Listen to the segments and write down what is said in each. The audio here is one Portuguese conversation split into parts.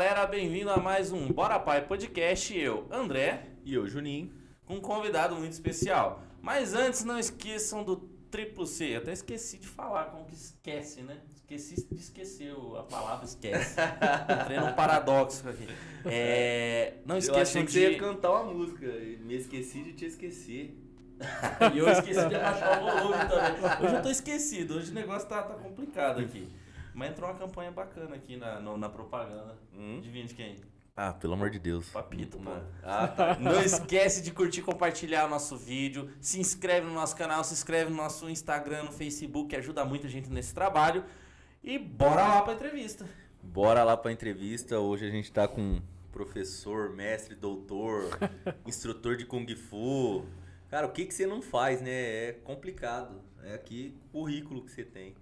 Galera, bem-vindo a mais um Bora Pai Podcast. Eu, André, E eu, Juninho. com um convidado muito especial. Mas antes, não esqueçam do triplo C. Eu até esqueci de falar como que esquece, né? Esqueci de esquecer a palavra esquece. Entrei num paradoxo aqui. É, não eu esqueçam achei que de... você ia cantar uma música. e Me esqueci de te esquecer. E eu esqueci de abaixar o volume também. Hoje eu tô esquecido, hoje o negócio tá, tá complicado aqui. Mas entrou uma campanha bacana aqui na, no- na propaganda. Hum? Adivinha de quem? Ah, pelo amor de Deus. Papito, pô. Ah, tá. Não esquece de curtir e compartilhar o nosso vídeo. Se inscreve no nosso canal, se inscreve no nosso Instagram, no Facebook, ajuda muita gente nesse trabalho. E bora lá pra entrevista. Bora lá pra entrevista. Hoje a gente tá com professor, mestre, doutor, instrutor de Kung Fu. Cara, o que, que você não faz, né? É complicado. É aqui o currículo que você tem.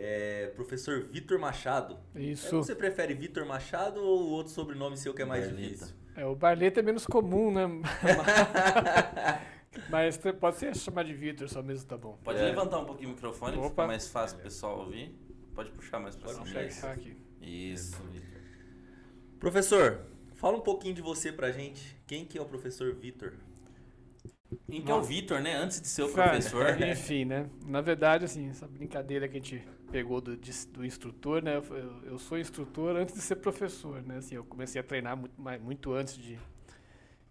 É, professor Vitor Machado. Isso. Você prefere Vitor Machado ou o outro sobrenome seu que é mais Barleta. difícil? É, o Barleta é menos comum, né? Mas pode ser chamar de Vitor só mesmo, tá bom. Pode É. levantar um pouquinho o microfone, Opa. fica mais fácil pro pessoal ouvir. Pode puxar mais pra Pode cima. puxar aqui. Isso, Vitor. Professor, fala um pouquinho de você pra gente. Quem que é o professor Vitor? Quem que é o Vitor, né? Antes de ser o Cara, professor. Enfim, né? Na verdade, assim, essa brincadeira que a gente pegou do, do instrutor, né? Eu, eu- sou instrutor antes de ser professor, né? Assim, eu comecei a treinar muito, muito antes de,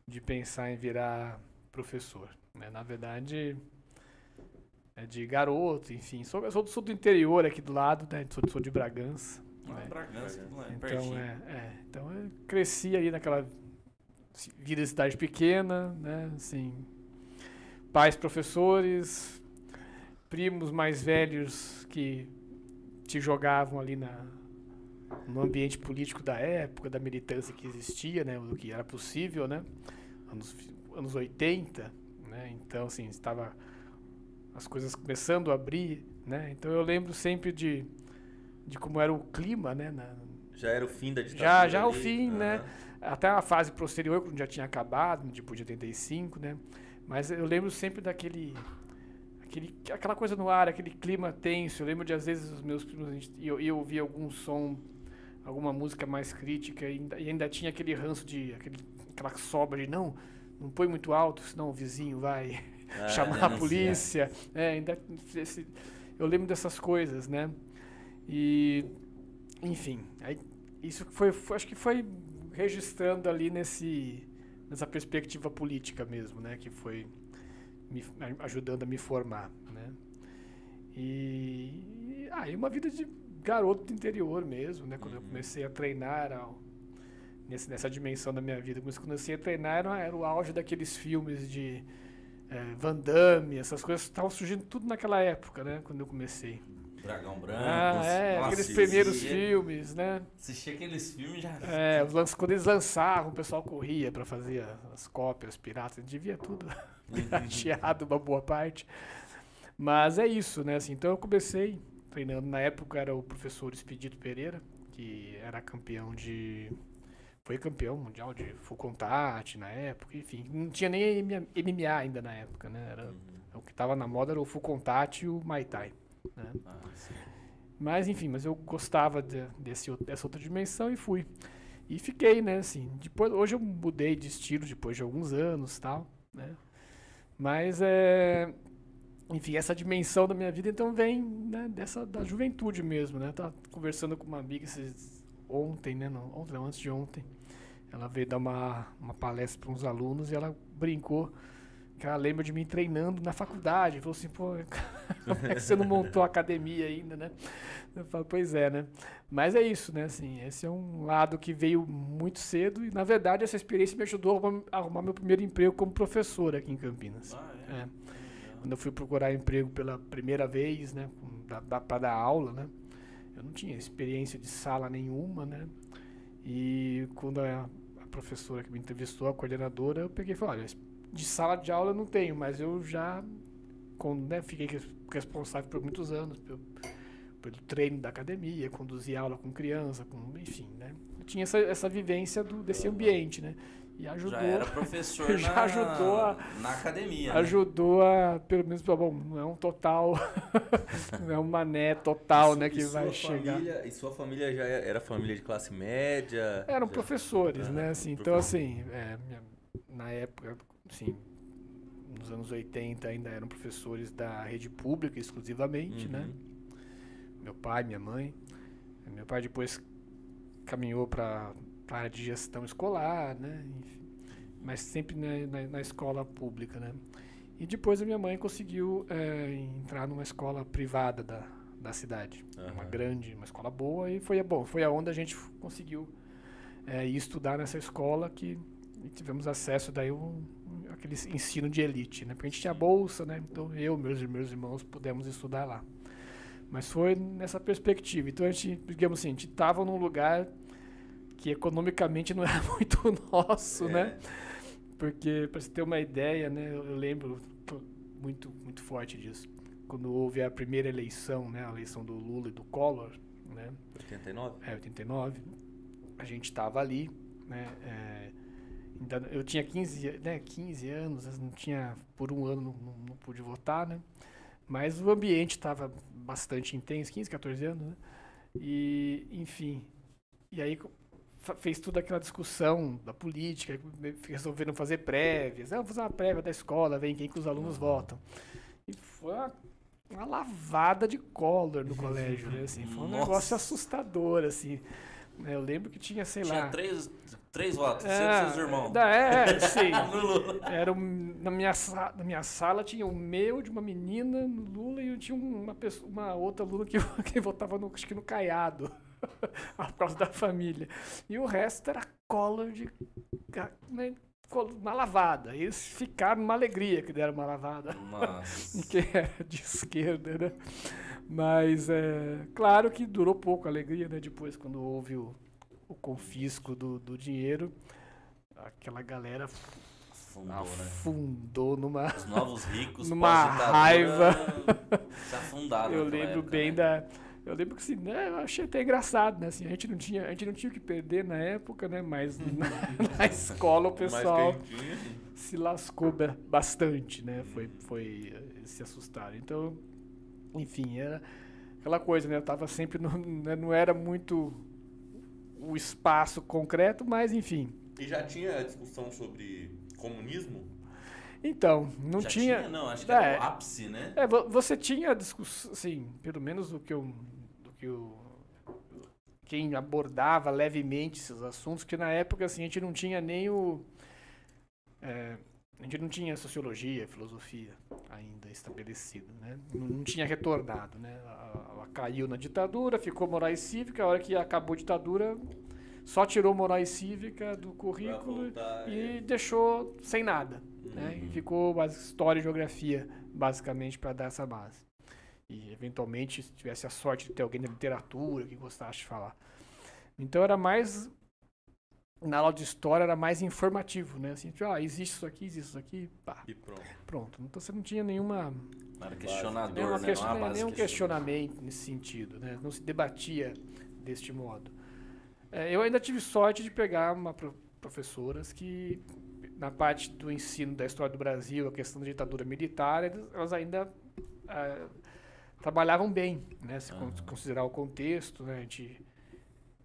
de pensar em virar professor. Né? Na verdade, é de garoto, enfim. Sou, sou, do- sou do interior aqui do lado, né? Sou, sou de Bragança. Ah, né? Bragança, Então, pertinho. é, é, então eu cresci ali naquela vida de cidade pequena, né? Assim, pais professores, primos mais velhos que te jogavam ali na no ambiente político da época, da militância que existia, né, do que era possível, né? Anos anos 80, né? Então, assim, estava as coisas começando a abrir, né? Então eu lembro sempre de de como era o clima, né, na, Já era o fim da ditadura? Já- já o ali? fim, né? Aham. até a fase posterior, quando já tinha acabado, tipo de 85, né? Mas eu lembro sempre daquele. Aquele, aquela coisa no ar, aquele clima tenso. Eu lembro de, às vezes, os meus primos, e eu, eu ouvia algum som, alguma música mais crítica, e ainda, e ainda tinha aquele ranço de. Aquele, aquela sobra de não, não põe muito alto, senão o vizinho vai Ah, chamar a polícia. É, ainda esse- eu lembro dessas coisas, né? E enfim, aí isso foi, foi- acho que foi registrando ali nesse nessa perspectiva política mesmo, né, que foi me ajudando a me formar, né? E e, ah, uma vida de garoto do interior mesmo, né? Quando eu Uhum. comecei a treinar nesse, nessa dimensão da minha vida, quando eu comecei a treinar era, era o auge daqueles filmes de eh, Van Damme, essas coisas estavam surgindo tudo naquela época, né? Quando eu comecei. Dragão Branco. Ah, é, Nossa, aqueles primeiros filmes, né? Assistia aqueles filmes já. É, quando eles lançavam, o pessoal corria pra fazer as, as cópias piratas, devia tudo pirateado uma boa parte. Mas é isso, né? Assim, então eu comecei treinando. Na época era o professor Expedito Pereira, que era campeão de. Foi campeão mundial de full contact na época, enfim. Não tinha nem MMA ainda na época, né? Era, o que tava na moda era o full contact e o Muay Thai. Né? Ah. Mas enfim, mas eu gostava de- desse, dessa outra dimensão e fui. E fiquei, né, assim. Depois, hoje eu mudei de estilo depois de alguns anos tal, né? Mas é. Enfim, essa dimensão da minha vida então vem né, dessa da juventude mesmo, né? Tava conversando com uma amiga esses, ontem, né? Não, ontem, não, antes de ontem. Ela veio dar uma, uma palestra para uns alunos e ela brincou que ela lembra de mim treinando na faculdade. Falou assim, pô, como é que você não montou academia ainda, né? Eu falo, pois é, né? Mas é isso, né? Assim, esse é um lado que veio muito cedo e, na verdade, essa experiência me ajudou a arrumar- a arrumar meu primeiro emprego como professor aqui em Campinas. Ah, é. É. Quando eu fui procurar emprego pela primeira vez, né? Para dar aula, né? Eu não tinha experiência de sala nenhuma, né? E quando a, a professora que me entrevistou, a coordenadora, eu peguei e falei, olha, de sala de aula eu não tenho, mas eu já com, né, fiquei res- responsável por muitos anos pelo, pelo treino da academia, conduzia aula com criança, com, enfim, né? Eu tinha essa, essa vivência do, desse ambiente, né? E ajudou, Já era professor Já na, ajudou a- na academia. né? ajudou a, pelo menos, bom, não é um total, não é um mané total, E né, que vai sua chegar. Família, e sua família já era era família de classe média? Eram Já- professores, Ah, né? Assim, então, assim, é, na época, assim, nos anos 80 ainda eram professores da rede pública exclusivamente, né? Uhum. Meu pai, minha mãe. Meu pai depois caminhou para área de gestão escolar, né? Enfim, mas sempre na, na, na escola pública, né? E depois a minha mãe conseguiu é, entrar numa escola privada da, da cidade. Uma Aham. grande, uma escola boa e foi, bom, foi aonde a gente conseguiu é, ir estudar nessa escola que tivemos acesso daí um- aquele ensino de elite, né? Porque a gente tinha bolsa, né? Então eu, meus e meus irmãos pudemos estudar lá. Mas foi nessa perspectiva. Então a gente, digamos assim, a gente estava num lugar que economicamente não era muito nosso, É. né? Porque, para você ter uma ideia, né, eu lembro muito, muito forte disso. Quando houve a primeira eleição, né, a eleição do Lula e do Collor, né, 89? é, 89, a gente estava ali, né, é, eu tinha 15, né, 15 anos, não tinha, por um ano não, não- pude votar, né, mas o ambiente estava bastante intenso, 15, 14 anos, né, e, enfim, e aí fez toda aquela discussão da política, resolveram fazer prévias, ah, vamos fazer uma prévia da escola, vem quem que os alunos Aham. votam. E foi uma, uma lavada de Collor no colégio, né? Assim, foi um Nossa. negócio assustador, assim. né, Eu lembro que tinha, sei Tinha lá. três, três votos, você Ah, seus irmãos. da- É, sim. Era um, na, minha, na minha sala tinha o meu, de uma menina, no Lula, e eu tinha uma, pessoa, uma outra Lula que, que votava no, acho que no Caiado, por causa da família. E o resto era Collor de. né, Uma lavada. Eles ficaram numa alegria que deram uma lavada. Nossa. era de esquerda, né? Mas é claro que durou pouco a alegria, né? Depois, quando houve o, o confisco do, do dinheiro, aquela galera Afundou, né? afundou numa. Os novos ricos, Numa raiva. Se afundaram. Eu lembro época, bem né? da. Eu lembro que assim, né, eu achei até engraçado, né? Assim, a gente não tinha, a gente não tinha o que perder na época, né? Mas na, na escola o pessoal quentinho. se lascou ba- bastante, né? Foi, foi eh, se assustaram. Então, enfim, era aquela coisa, né? Eu tava sempre no, né, não era muito o espaço concreto, mas enfim. E já tinha discussão sobre comunismo? Então, não Já tinha, Não, acho que É. era o ápice, né? é, vo- você tinha discussão, assim, pelo menos do que eu, que eu quem abordava levemente esses assuntos, que na época assim a gente não tinha nem o é, a gente não tinha sociologia, filosofia ainda estabelecido, né? Não, não tinha retornado, né? Ela, caiu na ditadura, ficou moral e cívica, a hora que acabou a ditadura, só tirou moral e cívica do currículo voltar, e deixou sem nada, né? E Uhum. ficou base- história e geografia, basicamente, para dar essa base. E, eventualmente, se tivesse a sorte de ter alguém da literatura que gostasse de falar. Então, era mais... Na aula de história, era mais informativo, né? Assim, tipo, ah, existe isso aqui, existe isso aqui, pá, E pronto. pronto. Então, você não tinha nenhuma, Não era questionador, nenhuma né? question- Não era base nenhum questionamento nesse sentido, né? Não se debatia deste modo. É, eu ainda tive sorte de pegar uma pro- professoras que, na parte do ensino da história do Brasil, a questão da ditadura militar, elas- ainda ah, trabalhavam bem, né? Se Aham. considerar o contexto, né? A gente,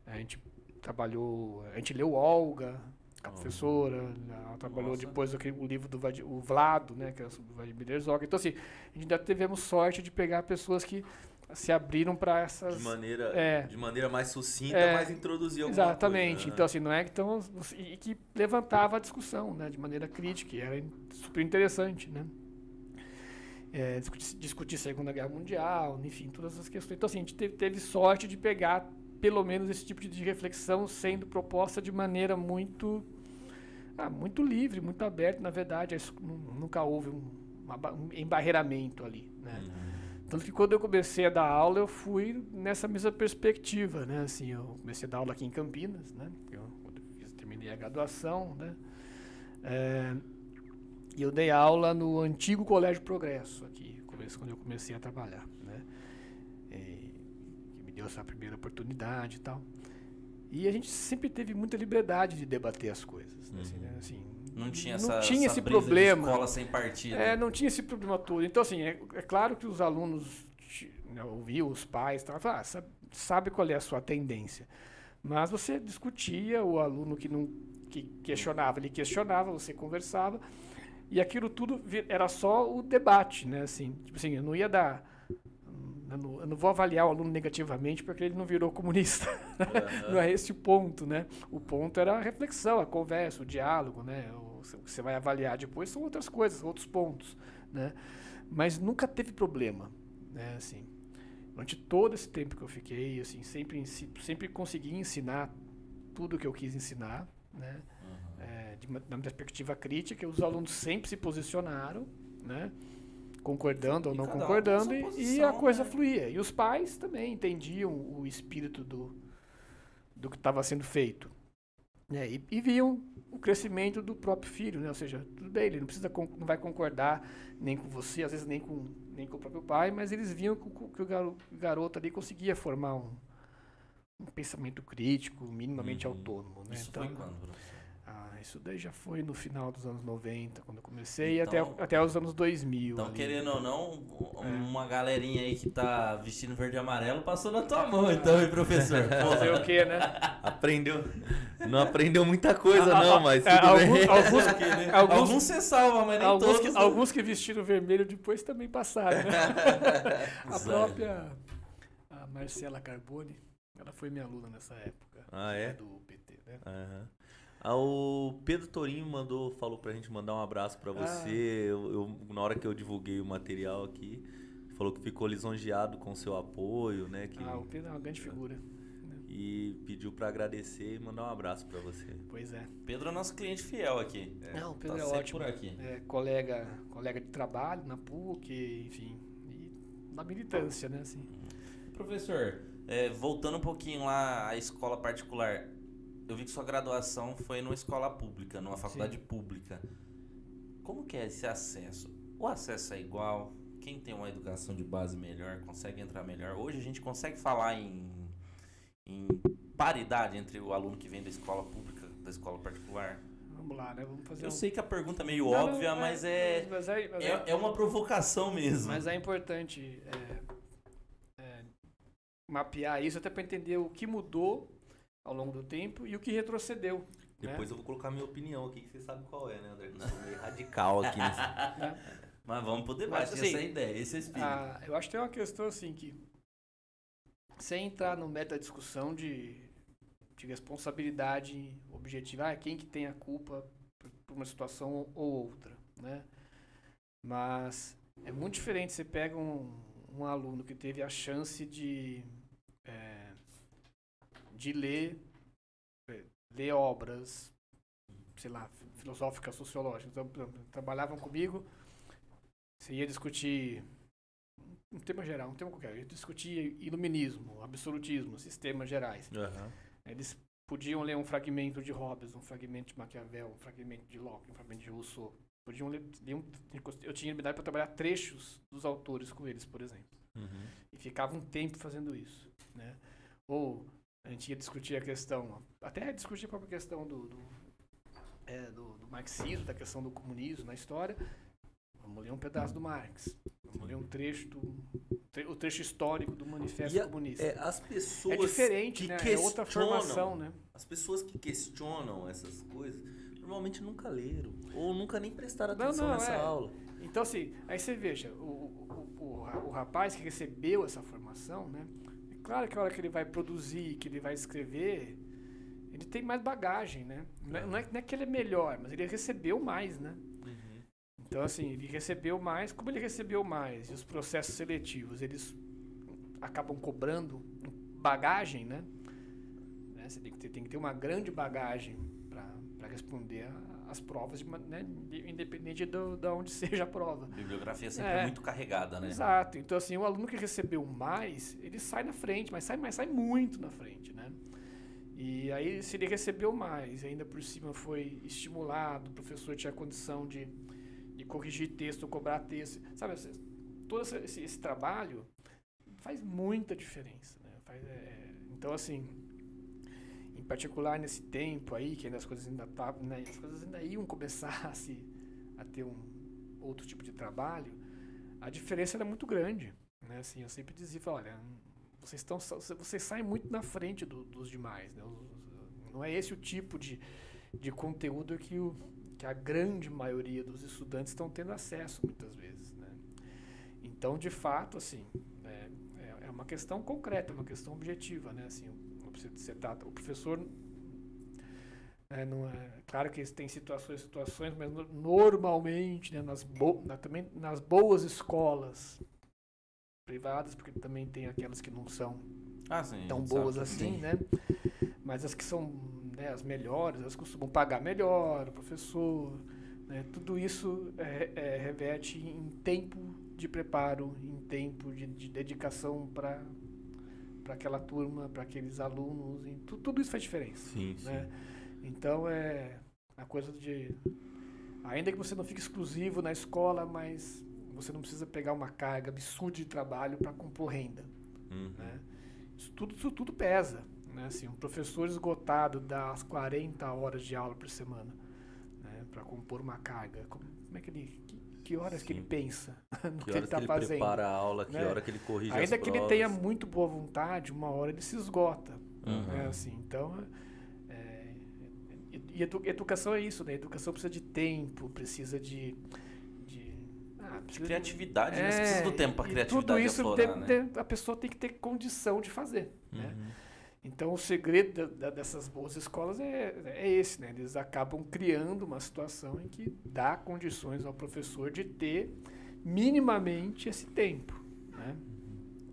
a gente trabalhou, a gente leu Olga, a professora, ela trabalhou Nossa. depois aquele, o livro do o Vlado, né? Que era sobre o Vladimir Herzog. Então, assim, a gente ainda tivemos sorte de pegar pessoas que se abriram para essas... De maneira, É. de maneira mais sucinta, É, mas introduzir alguma Exatamente. coisa. né? Então, assim, não é que então, e que levantava a discussão, né, de maneira crítica, e era super interessante, né? É, discutir, discutir Segunda Guerra Mundial, enfim, todas essas questões. Então, assim, a gente teve, teve sorte de pegar pelo menos esse tipo de reflexão sendo proposta de maneira muito ah, muito livre, muito aberta, na verdade, nunca houve um, um embarreiramento ali, né? Uhum. Tanto que quando eu comecei a dar aula, eu fui nessa mesma perspectiva, né? Assim, eu comecei a dar aula aqui em Campinas, né? Eu, quando eu terminei a graduação, né? É, e eu dei aula no antigo Colégio Progresso aqui, quando eu comecei a trabalhar, né? E me deu essa primeira oportunidade e tal. E a gente sempre teve muita liberdade de debater as coisas. né, assim, Uhum. né, assim, Não tinha não essa, tinha essa esse problema. escola sem partido. É, não tinha esse problema todo. Então, assim, é, é claro que os alunos né, ouviam os pais, tal, falavam, ah, sabe, sabe qual é a sua tendência. Mas você discutia, o aluno que não que questionava, ele questionava, você conversava, e aquilo tudo era só o debate, né? Assim, tipo assim, eu não ia dar. Eu não, eu não vou avaliar o aluno negativamente porque ele não virou comunista. não é esse o ponto, né? O ponto era a reflexão, a conversa, o diálogo, né? O, o que você vai avaliar depois são outras coisas, outros pontos, né? Mas nunca teve problema, né? Assim, durante todo esse tempo que eu fiquei, assim, sempre, sempre consegui ensinar tudo que eu quis ensinar, né? De uma, de uma perspectiva crítica, os alunos sempre se posicionaram, né? concordando ou não um concordando, sua e, posição, a coisa né? fluía. E os pais também entendiam o espírito do, do que estava sendo feito. né? E, e viam o crescimento do próprio filho, né? ou seja, tudo bem, ele não precisa não vai concordar nem com você, às vezes nem com, nem com o próprio pai, mas eles viam que, o- que o garoto ali conseguia formar um, um pensamento crítico, minimamente Uhum. autônomo. Né? Isso Então, foi quando, professor? Ah, isso daí já foi no final dos anos 90, quando eu comecei, Então- e até, até os anos 2000. Então, ali. querendo ou não, É. uma galerinha aí que tá vestindo verde e amarelo passou na tua mão, então, hein, professor? Fazer o quê, né? Aprendeu. Não aprendeu muita coisa, Ah, não, ah, mas é, alguns- bem. alguns- Aqui, né? alguns- Alguns você salva, mas nem alguns, todos. que, né? alguns que vestiram vermelho depois também passaram, né? A própria a Marcela Carboni, ela foi minha aluna nessa época. Ah, é? Do PT, né? Aham. Ah, o Pedro Torinho mandou, falou pra gente mandar um abraço pra você. Eu, eu- na hora que eu divulguei o material aqui, falou que ficou lisonjeado com o seu apoio, né? Que, Ah, o Pedro é uma grande figura. E pediu pra agradecer e mandar um abraço pra você. Pois é. Pedro é nosso cliente fiel aqui. Não, o Pedro tá é ótimo. por aqui. É, colega, colega de trabalho na PUC, enfim. E na militância, né? Assim. Professor, é, voltando um pouquinho lá à escola particular, eu vi que sua graduação foi numa escola pública, numa faculdade pública. Como que é esse acesso? O acesso é igual? Quem tem uma educação de base melhor consegue entrar melhor? Hoje a gente consegue falar em, em paridade entre o aluno que vem da escola pública e da escola particular? Vamos lá, né? Vamos fazer Eu um... sei que a pergunta é meio Não, não, óbvia, mas é, Mas é, mas é- é, é uma provocação mesmo. Mas é importante é, é, mapear isso até para entender o que mudou ao longo do tempo e o que retrocedeu. Depois eu vou colocar minha opinião aqui, que você sabe qual é, né, André? Eu sou meio radical aqui nesse. Né? Mas vamos pro debate, Mas, assim, essa é a ideia, esse é espírito. Ah, eu acho que tem uma questão assim que, sem entrar no meta discussão de, de responsabilidade objetiva, ah, quem que tem a culpa por por uma situação ou outra, né? Mas é muito diferente. Você pega um, um aluno que teve a chance de de ler é, ler obras, sei lá, filosóficas, sociológicas. Então, trabalhavam comigo, você ia discutir um tema geral, um tema qualquer, ia discutir iluminismo, absolutismo, sistemas gerais. Aham. Eles podiam ler um fragmento de Hobbes, um fragmento de Maquiavel, um fragmento de Locke, um fragmento de Rousseau. Podiam ler, ler um- eu tinha liberdade para trabalhar trechos dos autores com eles, por exemplo. Uhum. E ficava um tempo fazendo isso, né? Ou a gente ia discutir a questão, até discutir a própria questão do, do, é, do- do marxismo, da questão do comunismo na história. Vamos ler um pedaço do Marx. Vamos ler um trecho do tre- o trecho histórico do Manifesto a- Comunista. É, as pessoas É diferente, que né? É outra formação, né? as pessoas que questionam essas coisas, normalmente nunca leram ou nunca nem prestaram Não, atenção não, nessa é. aula. Então, assim, aí você veja, o, o, o, o rapaz que recebeu essa formação, né? Claro que a hora que ele vai produzir, que ele vai escrever, ele tem mais bagagem, né? Não é, não é- não é que ele é melhor, mas ele recebeu mais, né? Então, assim, ele recebeu mais, como ele recebeu mais, e os processos seletivos, eles acabam cobrando bagagem, né? Né, Você tem que ter, tem que ter uma grande bagagem para responder as provas, de, né? de- independente do, da onde seja a prova. A bibliografia sempre É. é muito carregada, né? Exato. Então, assim, o aluno que recebeu mais, ele sai na frente, mas sai, mas sai muito na frente, né? E aí, se ele recebeu mais, ainda por cima foi estimulado, o professor tinha condição de, de corrigir texto, cobrar texto, sabe? Todo esse, esse- trabalho faz muita diferença, né? Faz Faz, é, então, assim, em particular nesse tempo aí, que ainda as coisas ainda estavam, né, as coisas ainda iam começar a, se, a ter um outro tipo de trabalho, a diferença era muito grande. Né? Assim, eu sempre dizia, olha, vocês, estão, vocês saem muito na frente do, dos demais. Né? Não é esse o tipo de, de conteúdo que, o, que a grande maioria dos estudantes estão tendo acesso muitas vezes. Né? Então, de fato, assim, é, é, é uma questão concreta, é uma questão objetiva. Né? Assim, você o professor é, não é, claro que tem situações situações, mas normalmente, né, nas, bo, na, também nas boas escolas privadas, porque também tem aquelas que não são ah, sim, tão boas assim, sim. né? Mas as que são né, as melhores, elas costumam pagar melhor, o professor, né? tudo isso é, é, reverte em tempo de preparo, em tempo de, de dedicação para para aquela turma, para aqueles alunos, em, tu, tudo isso faz diferença. Sim, né? sim. Então é a coisa de ainda que você não fique exclusivo na escola, mas você não precisa pegar uma carga absurda de trabalho para compor renda. Uhum. Né? Isso, tudo, isso tudo pesa. Né? Assim, um professor esgotado dá as 40 horas de aula por semana né? para compor uma carga. Como, como é que ele. Que, que horas Sim. que ele pensa no que, que ele está fazendo? prepara a aula, que né? hora que ele corrige Ainda que provas. ele tenha muito boa vontade, uma hora ele se esgota. Uhum. Né? Assim, então, é, e edu educação é isso, né? Educação precisa de tempo, precisa de de criatividade, é, né? Você precisa do tempo para criatividade Tudo isso aflorar, tem, né? a pessoa tem que ter condição de fazer, né? uhum. né? Então, o segredo da, dessas boas escolas é, é esse, né? Eles acabam criando uma situação em que dá condições ao professor de ter minimamente esse tempo, né?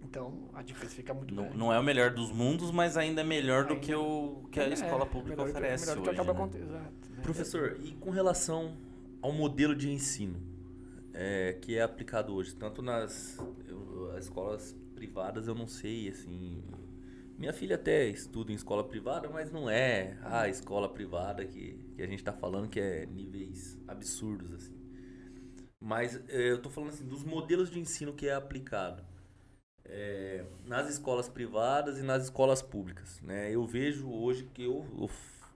Então, a diferença fica muito não, grande. Não é o melhor dos mundos, mas ainda é melhor ainda do que, o, que a é, escola pública melhor, oferece melhor hoje, que acaba né? Exato, né? Professor, e com relação ao modelo de ensino é, que é aplicado hoje, tanto nas eu, as escolas privadas, eu não sei, assim, minha filha até estuda em escola privada, mas não é a escola privada que, que a gente está falando que é níveis absurdos, assim. Mas é, eu estou falando assim, dos modelos de ensino que é aplicado é, nas escolas privadas e nas escolas públicas. Né? Eu vejo hoje que eu, eu,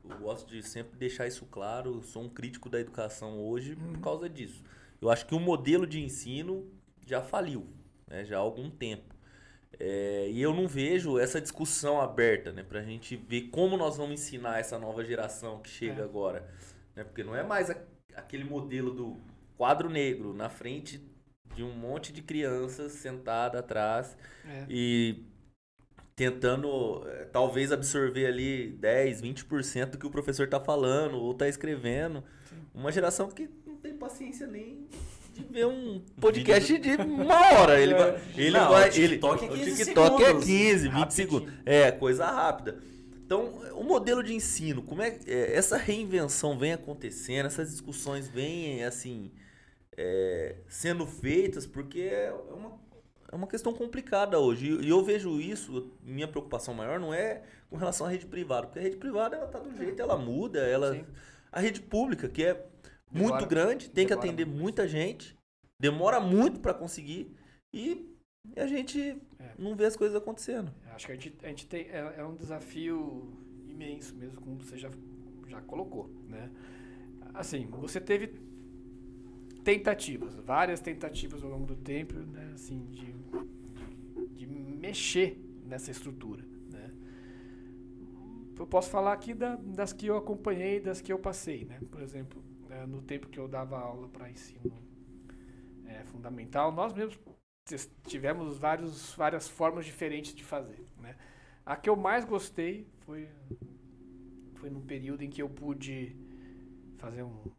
eu, gosto de sempre deixar isso claro, eu sou um crítico da educação hoje por uhum. causa disso. Eu acho que o modelo de ensino já faliu, né? já há algum tempo. É, e eu não vejo essa discussão aberta, né? Pra gente ver como nós vamos ensinar essa nova geração que chega é. agora. Né? Porque não é mais a, aquele modelo do quadro negro na frente de um monte de crianças sentada atrás é. e tentando é, talvez absorver ali 10, 20% do que o professor está falando ou está escrevendo. Sim. Uma geração que não tem paciência nem de ver um podcast de uma hora. Ele vai. Ele não, vai. O TikTok ele, é 15 o TikTok segundos. é 15, 20 segundos. É, coisa rápida. Então, o modelo de ensino, como é, é essa reinvenção vem acontecendo, essas discussões vêm assim é, sendo feitas, porque é uma, é uma questão complicada hoje. E eu vejo isso, minha preocupação maior não é com relação à rede privada, porque a rede privada ela tá do jeito, ela muda, ela Sim. a rede pública, que é muito grande, tem que atender muita gente, demora muito para conseguir e a gente é. não vê as coisas acontecendo. Acho que a gente, a gente tem, é, é, um desafio imenso mesmo, como você já, já colocou, né? Assim, você teve tentativas, várias tentativas ao longo do tempo, né? Assim, de, de mexer nessa estrutura, né? Eu posso falar aqui da, das que eu acompanhei, das que eu passei, né? Por exemplo, é, no tempo que eu dava aula para ensino é, fundamental, nós mesmos tivemos vários, várias formas diferentes de fazer. Né? A que eu mais gostei foi, foi num período em que eu pude fazer um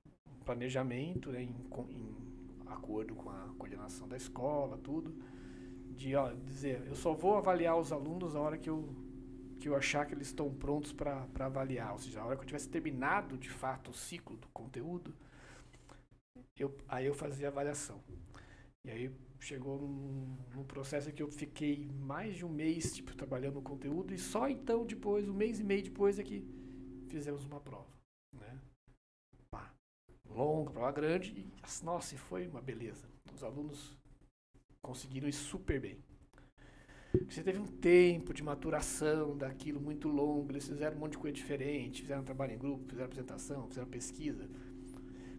planejamento né, em, em acordo com a coordenação da escola, tudo, de ó, dizer, eu só vou avaliar os alunos a hora que eu que eu achar que eles estão prontos para avaliar. Ou seja, a hora que eu tivesse terminado de fato o ciclo do conteúdo, eu, aí eu fazia avaliação. E aí chegou num, num, processo que eu fiquei mais de um mês tipo, trabalhando no conteúdo e só então depois, um mês e meio depois, é que fizemos uma prova. Né? Longa, prova grande e nossa, foi uma beleza. Os alunos conseguiram ir super bem. Você teve um tempo de maturação daquilo muito longo, eles fizeram um monte de coisa diferente, fizeram trabalho em grupo, fizeram apresentação, fizeram pesquisa.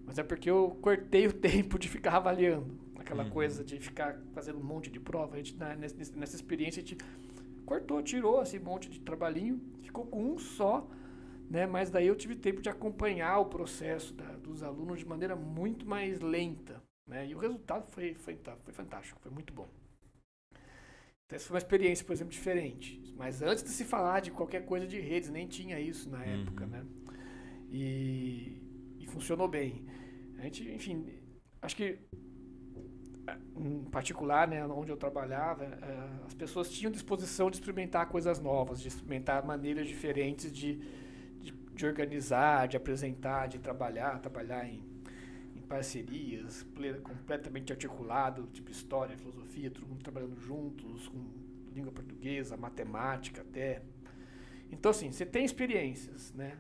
Mas é porque eu cortei o tempo de ficar avaliando. Aquela Uhum. coisa de ficar fazendo um monte de prova. A gente, na- nessa, nessa experiência, a gente cortou, tirou esse monte de trabalhinho, ficou com um só, né? Mas daí eu tive tempo de acompanhar o processo da- dos alunos de maneira muito mais lenta, né? E o resultado foi, foi, foi fantástico, foi muito bom. Então, essa foi uma experiência, por exemplo, diferente. Mas antes de se falar de qualquer coisa de redes, nem tinha isso na Uhum. época, né? E, e funcionou bem. A gente, enfim, acho que eh, em particular, né, onde eu trabalhava, eh, as pessoas tinham disposição de experimentar coisas novas, de experimentar maneiras diferentes de, de, de organizar, de apresentar, de trabalhar, trabalhar em parcerias, ple- completamente articulado, tipo história, filosofia, todo mundo trabalhando juntos, com língua portuguesa, matemática até. Então, assim, você tem experiências, né?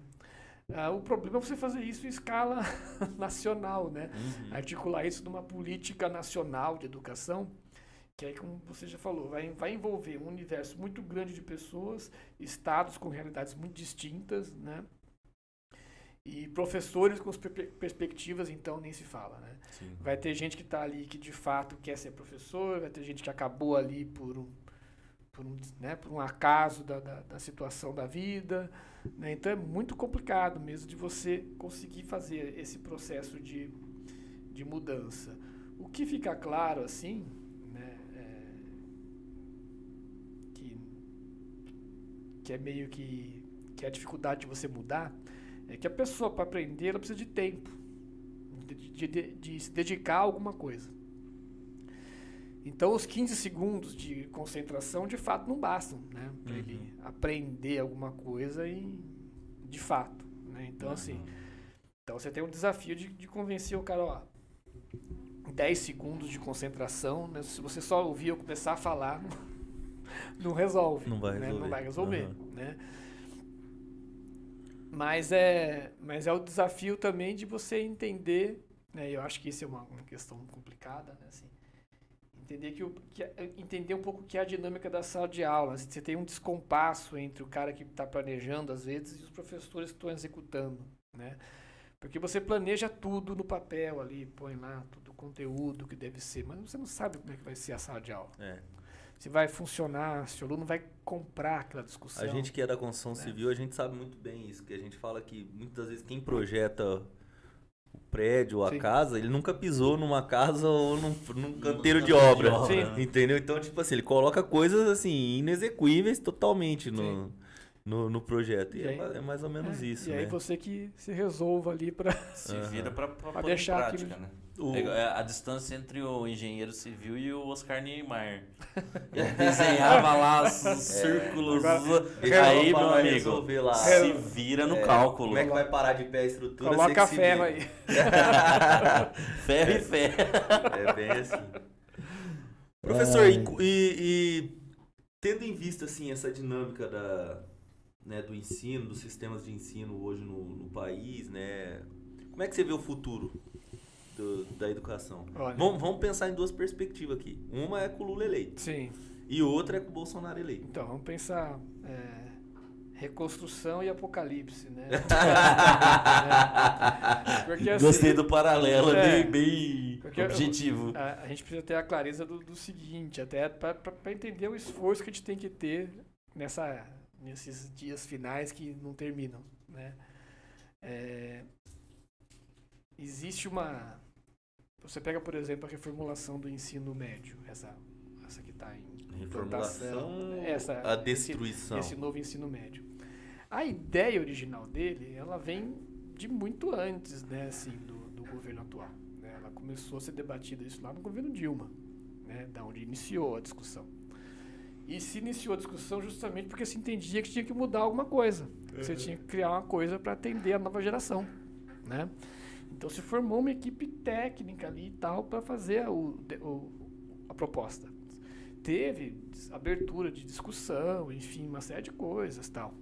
Ah, o problema é você fazer isso em escala nacional, né? Uhum. articular isso numa política nacional de educação, que aí, como você já falou, vai, vai envolver um universo muito grande de pessoas, estados com realidades muito distintas, né? E professores com as per- perspectivas, então, nem se fala, né? Sim. Vai ter gente que está ali que de fato quer ser professor, vai ter gente que acabou ali por um, por um, né, por um acaso da, da, da situação da vida. Né? Então é muito complicado mesmo de você conseguir fazer esse processo de, de mudança. O que fica claro assim, né, é, que, que é meio que, que é a dificuldade de você mudar, é que a pessoa para aprender ela precisa de tempo de, de- de- se dedicar a alguma coisa. Então, os 15 segundos de concentração, de fato, não bastam, né? Para Uhum. ele aprender alguma coisa e, de fato, né? Então, assim, então você tem um desafio de, de convencer o cara, ó, 10 segundos de concentração, né? Se você só ouvir eu começar a falar, não, não resolve. Não vai né? resolver. Não vai resolver, Aham. né? Mas é, mas é o desafio também de você entender, né? Eu acho que isso é uma, uma questão complicada, né? Assim, entender que, o, que entender um pouco que é a dinâmica da sala de aula. Você tem um descompasso entre o cara que está planejando às vezes e os professores que estão executando, né? Porque você planeja tudo no papel ali, põe lá todo o conteúdo que deve ser, mas você não sabe como é que vai ser a sala de aula. É. Se vai funcionar, se o aluno vai comprar aquela discussão. A gente que é da construção né? civil, a gente sabe muito bem isso, que a gente fala que muitas vezes quem projeta o prédio ou a Sim. casa, ele nunca pisou numa casa ou num, num canteiro de canteiro de obra. obra, né? Entendeu? Então, tipo assim, ele coloca coisas assim, inexequíveis totalmente no, Sim. no, no projeto. E, E é aí- é, mais ou menos É, isso, E aí né? você que se resolva ali para Se vira pôr deixar prática, aquilo- né? O- É é a distância entre o engenheiro civil e o Oscar Niemeyer. Ele desenhava lá os círculos. Deixa aí, eu meu amigo, resolver lá. se vira no É, cálculo. Como é que vai parar de pé a estrutura? coloca que se ferro aí. Ferro e ferro. É bem assim. Professor, e, e- e tendo em vista assim essa dinâmica da, né, do ensino, dos sistemas de ensino hoje no, no país, né? Como é que você vê o futuro do- da educação? Vamos, vamos pensar em duas perspectivas aqui. Uma é com o Lula eleito Sim. e outra é com o Bolsonaro eleito. Então, vamos pensar é, reconstrução e apocalipse, né? É, Porque assim, Gostei do paralelo, é bem, bem objetivo. a, a gente precisa ter a clareza do, do seguinte, até para entender o esforço que a gente tem que ter nessa, nesses dias finais que não terminam, né? É, existe uma... Você pega, por exemplo, a reformulação do ensino médio, essa, essa que está em Reformulação, essa, a esse- destruição. esse novo ensino médio. A ideia original dele, ela vem de muito antes, né, assim, do, do governo atual. né? Ela começou a ser debatida isso lá no governo Dilma, né, da onde iniciou a discussão. E se iniciou a discussão justamente porque se entendia que tinha que mudar alguma coisa. Você tinha que criar uma coisa para atender a nova geração, né? Então se formou uma equipe técnica ali e tal para fazer o, o- a proposta. Teve abertura de discussão, enfim, uma série de coisas tal.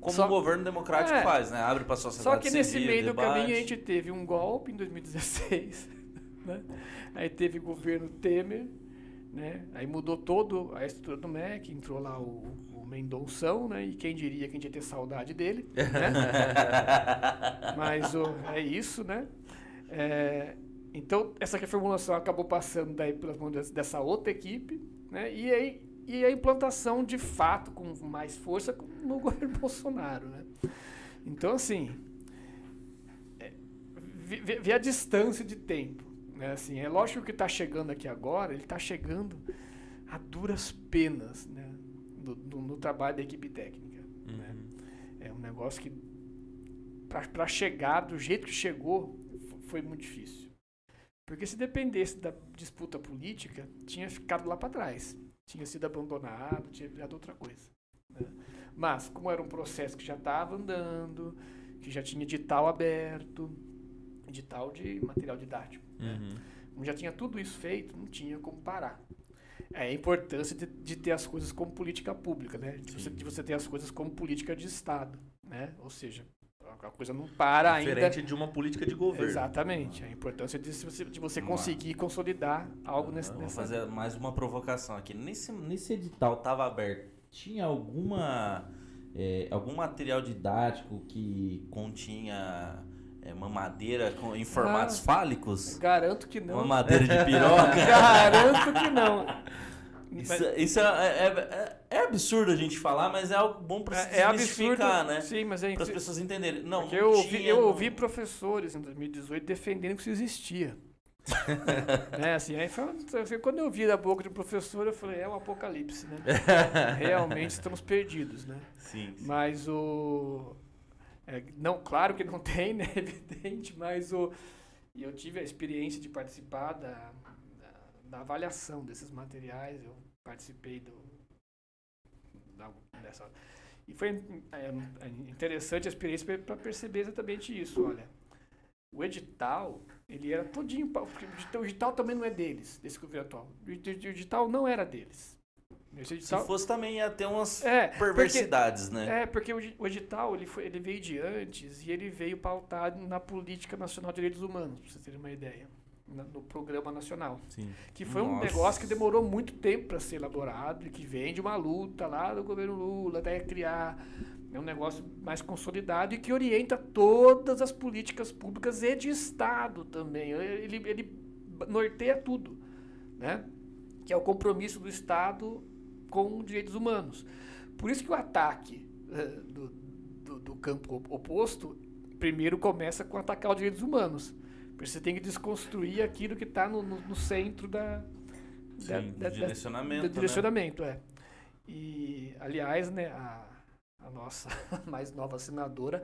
Como Só- o governo democrático É. faz, né? Abre pra sociedade Só que nesse civil, meio do debate. caminho a gente teve um golpe em 2016, né? Aí teve o governo Temer, Né? Aí mudou todo a estrutura do MEC, entrou lá o Mendonção, né? E quem diria que a gente ia ter saudade dele, né? Mas o, é isso, né? É, então, essa reformulação acabou passando daí pelas mãos dessa outra equipe, né? E aí e a implantação de fato com mais força no governo Bolsonaro, né? Então, assim, é, ver a distância de tempo, né? Assim, é lógico que está chegando aqui agora, ele está chegando a duras penas, né? No, no, no trabalho da equipe técnica, uhum. né? É um negócio que para chegar do jeito que chegou foi muito difícil. Porque se dependesse da disputa política, tinha ficado lá para trás tinha sido abandonado, tinha virado outra coisa. Né? Mas, como era um processo que já estava andando, que já tinha edital aberto, edital de material didático, né? uhum. né? como já tinha tudo isso feito, não tinha como parar. É a importância de, de ter as coisas como política pública, né? De você, de você ter as coisas como política de Estado, né? Ou seja, a coisa não para Diferente ainda. Diferente de uma política de governo. Exatamente. A importância de, você, de você conseguir consolidar algo nesse, Vou fazer mais uma provocação aqui. Nesse, nesse edital estava aberto. Tinha alguma é, algum material didático que continha é, mamadeira com, em formatos ah, fálicos? Garanto que não. Mamadeira de piroca? garanto que não. Isso, isso é, é, é, é, absurdo a gente falar, mas é algo bom para se é, absurdo, né? Sim, mas é para as pessoas entenderem. Não, não eu, ouvi, eu ouvi professores em 2018 defendendo que isso existia. é, assim, aí foi, assim, quando eu vi da boca de um professor, eu falei, é um apocalipse, né? Realmente estamos perdidos, né? Sim. sim. Mas o. É, não, claro que não tem, né? Evidente, mas o. Eu tive a experiência de participar da, da, da avaliação desses materiais. Eu participei do, da, dessa. E foi é, é interessante a experiência para perceber exatamente isso. Olha, o edital, ele era todinho. O edital também não é deles, desse governo atual. O edital não era deles. Edital, Se fosse também ia ter umas é, perversidades, porque, né? É, porque o, edital ele, foi, ele veio de antes e ele veio pautado na Política Nacional de Direitos Humanos, para vocês terem uma ideia no programa nacional. Sim. Que foi Nossa. um negócio que demorou muito tempo para ser elaborado e que vem de uma luta lá do governo Lula até criar é um negócio mais consolidado e que orienta todas as políticas públicas e de Estado também. Ele, ele norteia tudo, né? Que é o compromisso do Estado com direitos humanos. Por isso que o ataque uh, do, do, do campo oposto primeiro começa com atacar os direitos humanos. Você tem que desconstruir aquilo que está no, no, no, centro da, da, Sim, da, direcionamento. Da, do direcionamento, né? é. E, aliás, né, a, a nossa mais nova senadora,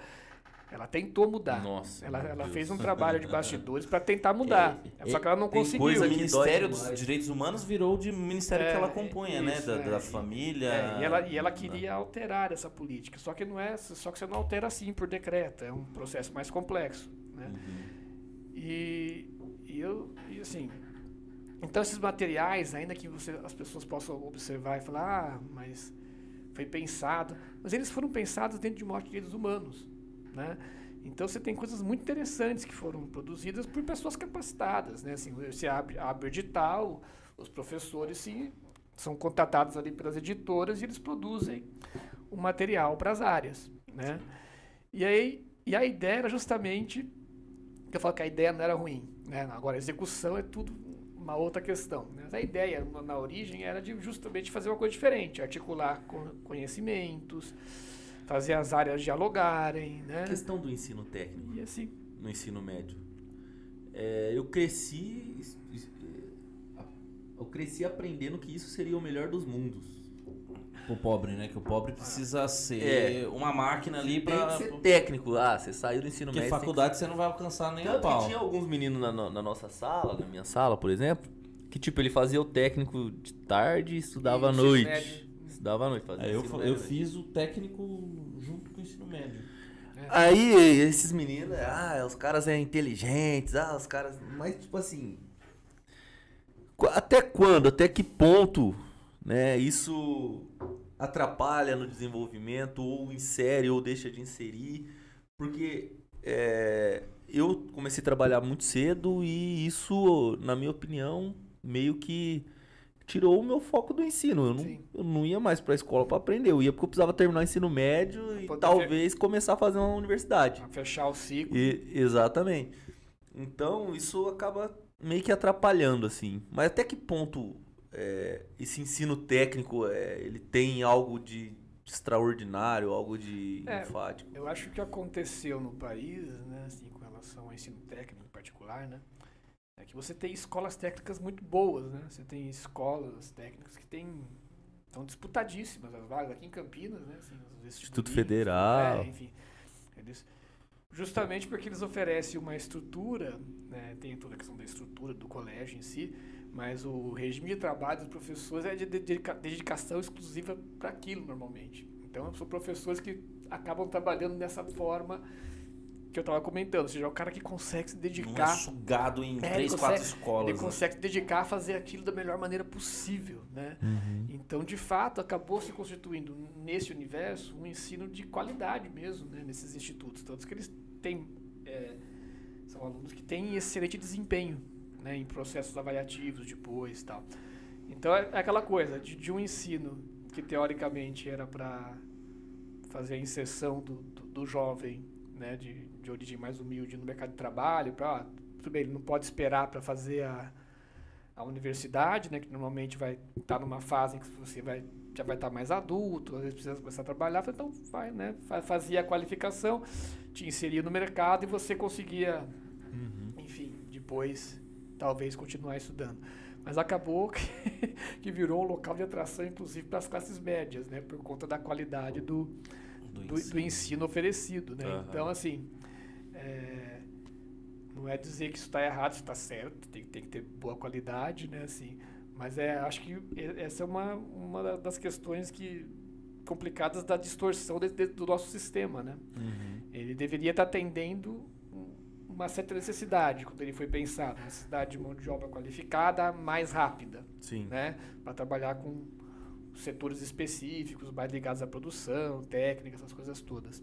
ela tentou mudar. Nossa, ela, ela fez um trabalho de bastidores para tentar mudar. É, só que ela não conseguiu. O Ministério dos Direitos Humanos virou de ministério é, que ela compunha, né? isso, né? Da, é, da família. É, e, ela, e ela queria alterar essa política. Só que não é. Só que você não altera assim por decreto. É um processo mais complexo. Né? Uhum. E, e eu, e assim, então esses materiais, ainda que você, as pessoas possam observar e falar, ah, mas foi pensado, mas eles foram pensados dentro de morte de direitos humanos, né? Então você tem coisas muito interessantes que foram produzidas por pessoas capacitadas, né? Assim, você abre, abre o edital, os professores se, são contatados ali pelas editoras e eles produzem o material para as áreas, né? E aí e a ideia era justamente eu falo que a ideia não era ruim, né? Agora a execução é tudo uma outra questão. Né? Mas a ideia na origem era de justamente fazer uma coisa diferente, articular conhecimentos, fazer as áreas dialogarem, né? A questão do ensino técnico. E assim. No ensino médio. É, eu cresci eu cresci aprendendo que isso seria o melhor dos mundos pro pobre, né? Que o pobre precisa ser é. uma máquina ali para ser técnico. Ah, você saiu do ensino Porque médio. Porque faculdade você não vai alcançar nem Tanto o pau. que tinha alguns meninos na, na, nossa sala, na minha sala, por exemplo, que tipo, ele fazia o técnico de tarde e estudava à noite. Estudava à noite, fazia é, eu, eu fiz o técnico junto com o ensino médio. É. Aí, esses meninos, ah, os caras é inteligentes, ah, os caras. Mas, tipo assim. Até quando? Até que ponto, né? Isso atrapalha no desenvolvimento, ou insere, ou deixa de inserir. Porque é, eu comecei a trabalhar muito cedo e isso, na minha opinião, meio que tirou o meu foco do ensino. Eu não, Sim. eu não ia mais pra escola pra aprender. Eu ia porque eu precisava terminar o ensino médio e Poder talvez começar a fazer uma universidade. Pra fechar o ciclo. E- exatamente. Então, isso acaba meio que atrapalhando, assim. Mas até que ponto é, esse ensino técnico é, ele tem algo de extraordinário, algo de É, enfático? Eu acho que aconteceu no país, né, assim, com relação ao ensino técnico em particular, né, é que você tem escolas técnicas muito boas, né? Você tem escolas técnicas que têm são disputadíssimas as vagas aqui em Campinas, né? Assim, Instituto vestibulins, Federal. É, enfim. Eles, justamente porque eles oferecem uma estrutura, né, tem toda a questão da estrutura do colégio em si, mas o regime de trabalho dos professores é de dedica- dedicação exclusiva para aquilo normalmente. Então são professores que acabam trabalhando dessa forma que eu estava comentando, ou seja, é o cara que consegue se Não é dedicar sugado em É, três, ele quatro consegue- escolas. ele né? consegue se dedicar a fazer aquilo da melhor maneira possível, né? Então, de fato, acabou se constituindo nesse universo um ensino de qualidade mesmo, né? Nesses institutos, tanto que eles têm é, são alunos que têm excelente desempenho, né? Em processos avaliativos depois, tal. Então é é aquela coisa de, de um ensino que teoricamente era para fazer a inserção do, do, do jovem, né? De, de origem mais humilde no mercado de trabalho, para tudo bem, ele não pode esperar para fazer a a universidade, né, que normalmente vai estar numa fase em que você vai, já vai estar mais adulto, às vezes precisa começar a trabalhar, então vai, né, fa- fazia a qualificação, te inseria no mercado e você conseguia, enfim, depois talvez continuar estudando. Mas acabou que, que virou um local de atração, inclusive, para as classes médias, né, por conta da qualidade do, Do do, do ensino oferecido, né? Aham. Então, assim, é, não é dizer que isso está errado, isso está certo, tem, tem que ter boa qualidade, né? Assim, mas é, acho que essa é uma, uma da- das questões que complicadas da distorção de- de- do nosso sistema, né? Ele deveria estar atendendo um- uma certa necessidade quando ele foi pensado, necessidade de mão de obra qualificada mais rápida Sim. né? Para trabalhar com setores específicos, mais ligados à produção, técnica, essas coisas todas.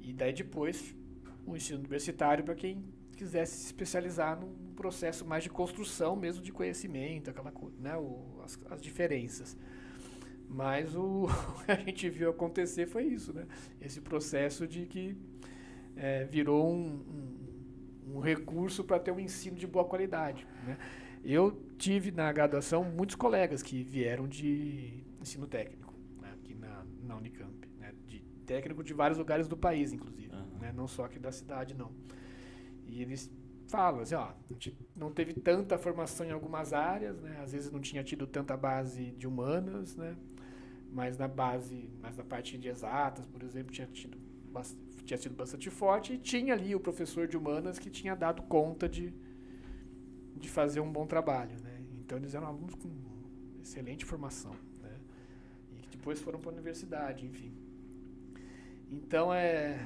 E daí depois o ensino universitário para quem quisesse se especializar num processo mais de construção mesmo de conhecimento, aquela coisa, né? O, as, as diferenças. Mas o, que a gente viu acontecer foi isso, né? Esse processo de que eh, virou um, um, um recurso para ter um ensino de boa qualidade, né? Eu tive na graduação muitos colegas que vieram de ensino técnico, né, aqui na, na Unicamp, né, de técnico de vários lugares do país, inclusive, Aham. né, não só aqui da cidade, não. E eles falam assim, ó, a gente não teve tanta formação em algumas áreas, né, às vezes não tinha tido tanta base de humanas, né, mas na base, mas na parte de exatas, por exemplo, tinha tido tinha sido bastante forte e tinha ali o professor de humanas que tinha dado conta de de fazer um bom trabalho, né? Então eles eram alunos com excelente formação, né? E que depois foram para a universidade, enfim. Então é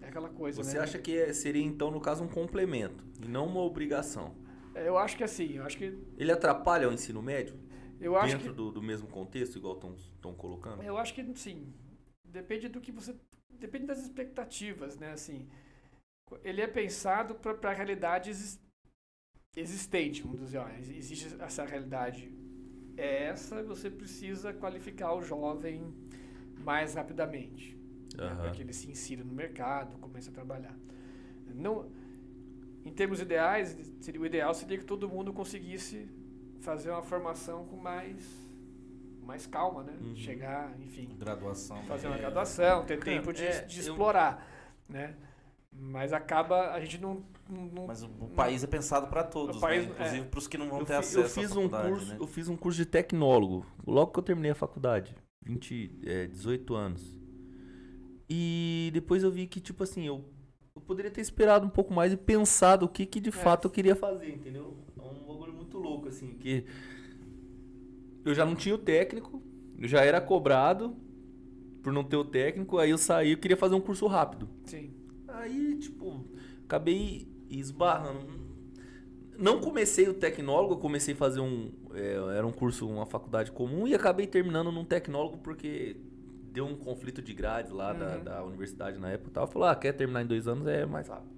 é aquela coisa, Você né? acha que é- seria, então, no caso, um complemento e não uma obrigação? É, Eu acho que assim, eu acho que Ele atrapalha o ensino médio? eu acho dentro que do, do mesmo contexto, igual estão colocando? eu acho que sim. Depende do que você depende das expectativas, né? Assim, ele é pensado para a realidade existente, vamos dizer, ó, ex- existe essa realidade é essa, você precisa qualificar o jovem mais rapidamente, né, Aham. para que ele se insira no mercado, comece a trabalhar. Não, em termos ideais, seria, o ideal seria que todo mundo conseguisse fazer uma formação com mais mais calma, né? Uhum. Chegar, enfim, Graduação. fazer uma é. graduação, ter Cara, tempo de, é, de eu- explorar, né? Mas acaba, a gente não... não- Mas o, o país é pensado para todos, país- né? Inclusive é. para os que não vão Eu, ter fi- eu acesso à fiz um faculdade, curso, né? eu fiz um curso de tecnólogo, logo que eu terminei a faculdade, 20, é, 18 anos. E depois eu vi que, tipo assim, eu, eu poderia ter esperado um pouco mais e pensado o que, que de fato eu queria fazer, entendeu? É um bagulho muito louco, assim, que eu já não tinha o técnico, eu já era cobrado por não ter o técnico, aí eu saí, eu queria fazer um curso rápido. Sim, Aí, tipo, acabei esbarrando. Não comecei o tecnólogo, eu comecei a fazer um. é, era um curso, uma faculdade comum, e acabei terminando num tecnólogo porque deu um conflito de grades lá da, Uhum. da universidade na época e tal. Falou, ah, quer terminar em dois anos? É mais rápido.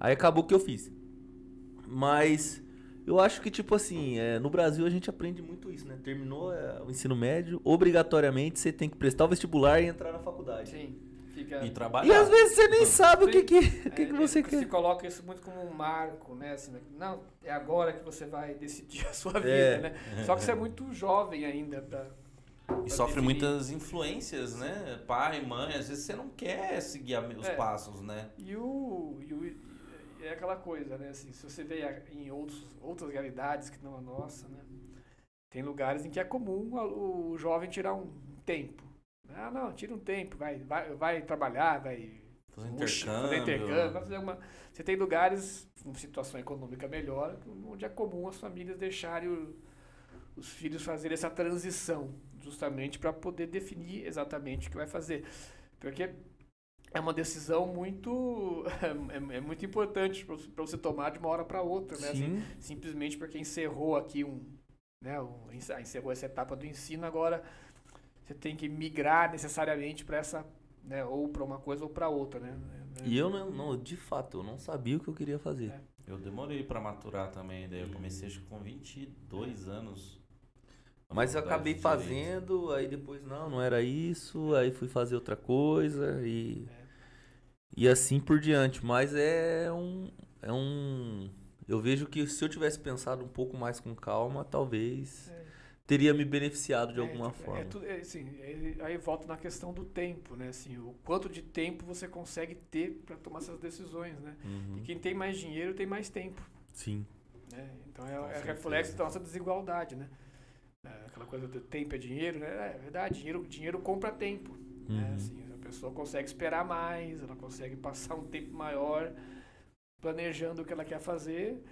Aí acabou o que eu fiz. Mas Eu acho que, tipo assim, é, no Brasil a gente aprende muito isso, né? Terminou é, o ensino médio, obrigatoriamente você tem que prestar o vestibular e entrar na faculdade. Sim. E trabalhar. E às vezes você nem sabe o que, que, o que, É, que você é, quer. Se coloca isso muito como um marco, né? Assim, né? não, é agora que você vai decidir a sua vida, É. né? Só que você é muito jovem ainda pra, E sofre definir. muitas influências, né? Pai, mãe, às vezes você não quer seguir a- os É. passos, né? E o, e o- é aquela coisa, né? Assim, se você vê em outros, outras realidades que não a nossa, né? Tem lugares em que é comum o jovem tirar um tempo. Ah, não, tira um tempo, vai, vai, vai trabalhar, vai Fazer intercâmbio. fazer intercâmbio, vai fazer uma... Você tem lugares com situação econômica melhor, onde é comum as famílias deixarem o- os filhos fazerem essa transição, justamente para poder definir exatamente o que vai fazer. Porque é uma decisão muito é, é muito importante para você tomar de uma hora para outra, né? Assim, Sim. simplesmente porque encerrou aqui um, né, um, encer- encerrou essa etapa do ensino, agora você tem que migrar necessariamente para essa, né, ou para uma coisa ou para outra, né? E eu não, não, de fato, eu não sabia o que eu queria fazer. É. Eu demorei pra maturar também, daí eu comecei acho que com 22 anos. Mas eu acabei de Direito. fazendo, aí depois não, não era isso, aí fui fazer outra coisa e É. e assim por diante, mas é um é um eu vejo que se eu tivesse pensado um pouco mais com calma, talvez É. teria me beneficiado de É, alguma é, forma. É, tudo- é, assim, aí volta na questão do tempo, né? Assim, o quanto de tempo você consegue ter para tomar essas decisões, né? Uhum. E quem tem mais dinheiro tem mais tempo. Sim. né? Então é, é reflexo da nossa desigualdade, né? É, aquela coisa do tempo é dinheiro, né? É verdade, dinheiro, dinheiro compra tempo. Né? Uhum. Assim, a pessoa consegue esperar mais, ela consegue passar um tempo maior planejando o que ela quer fazer,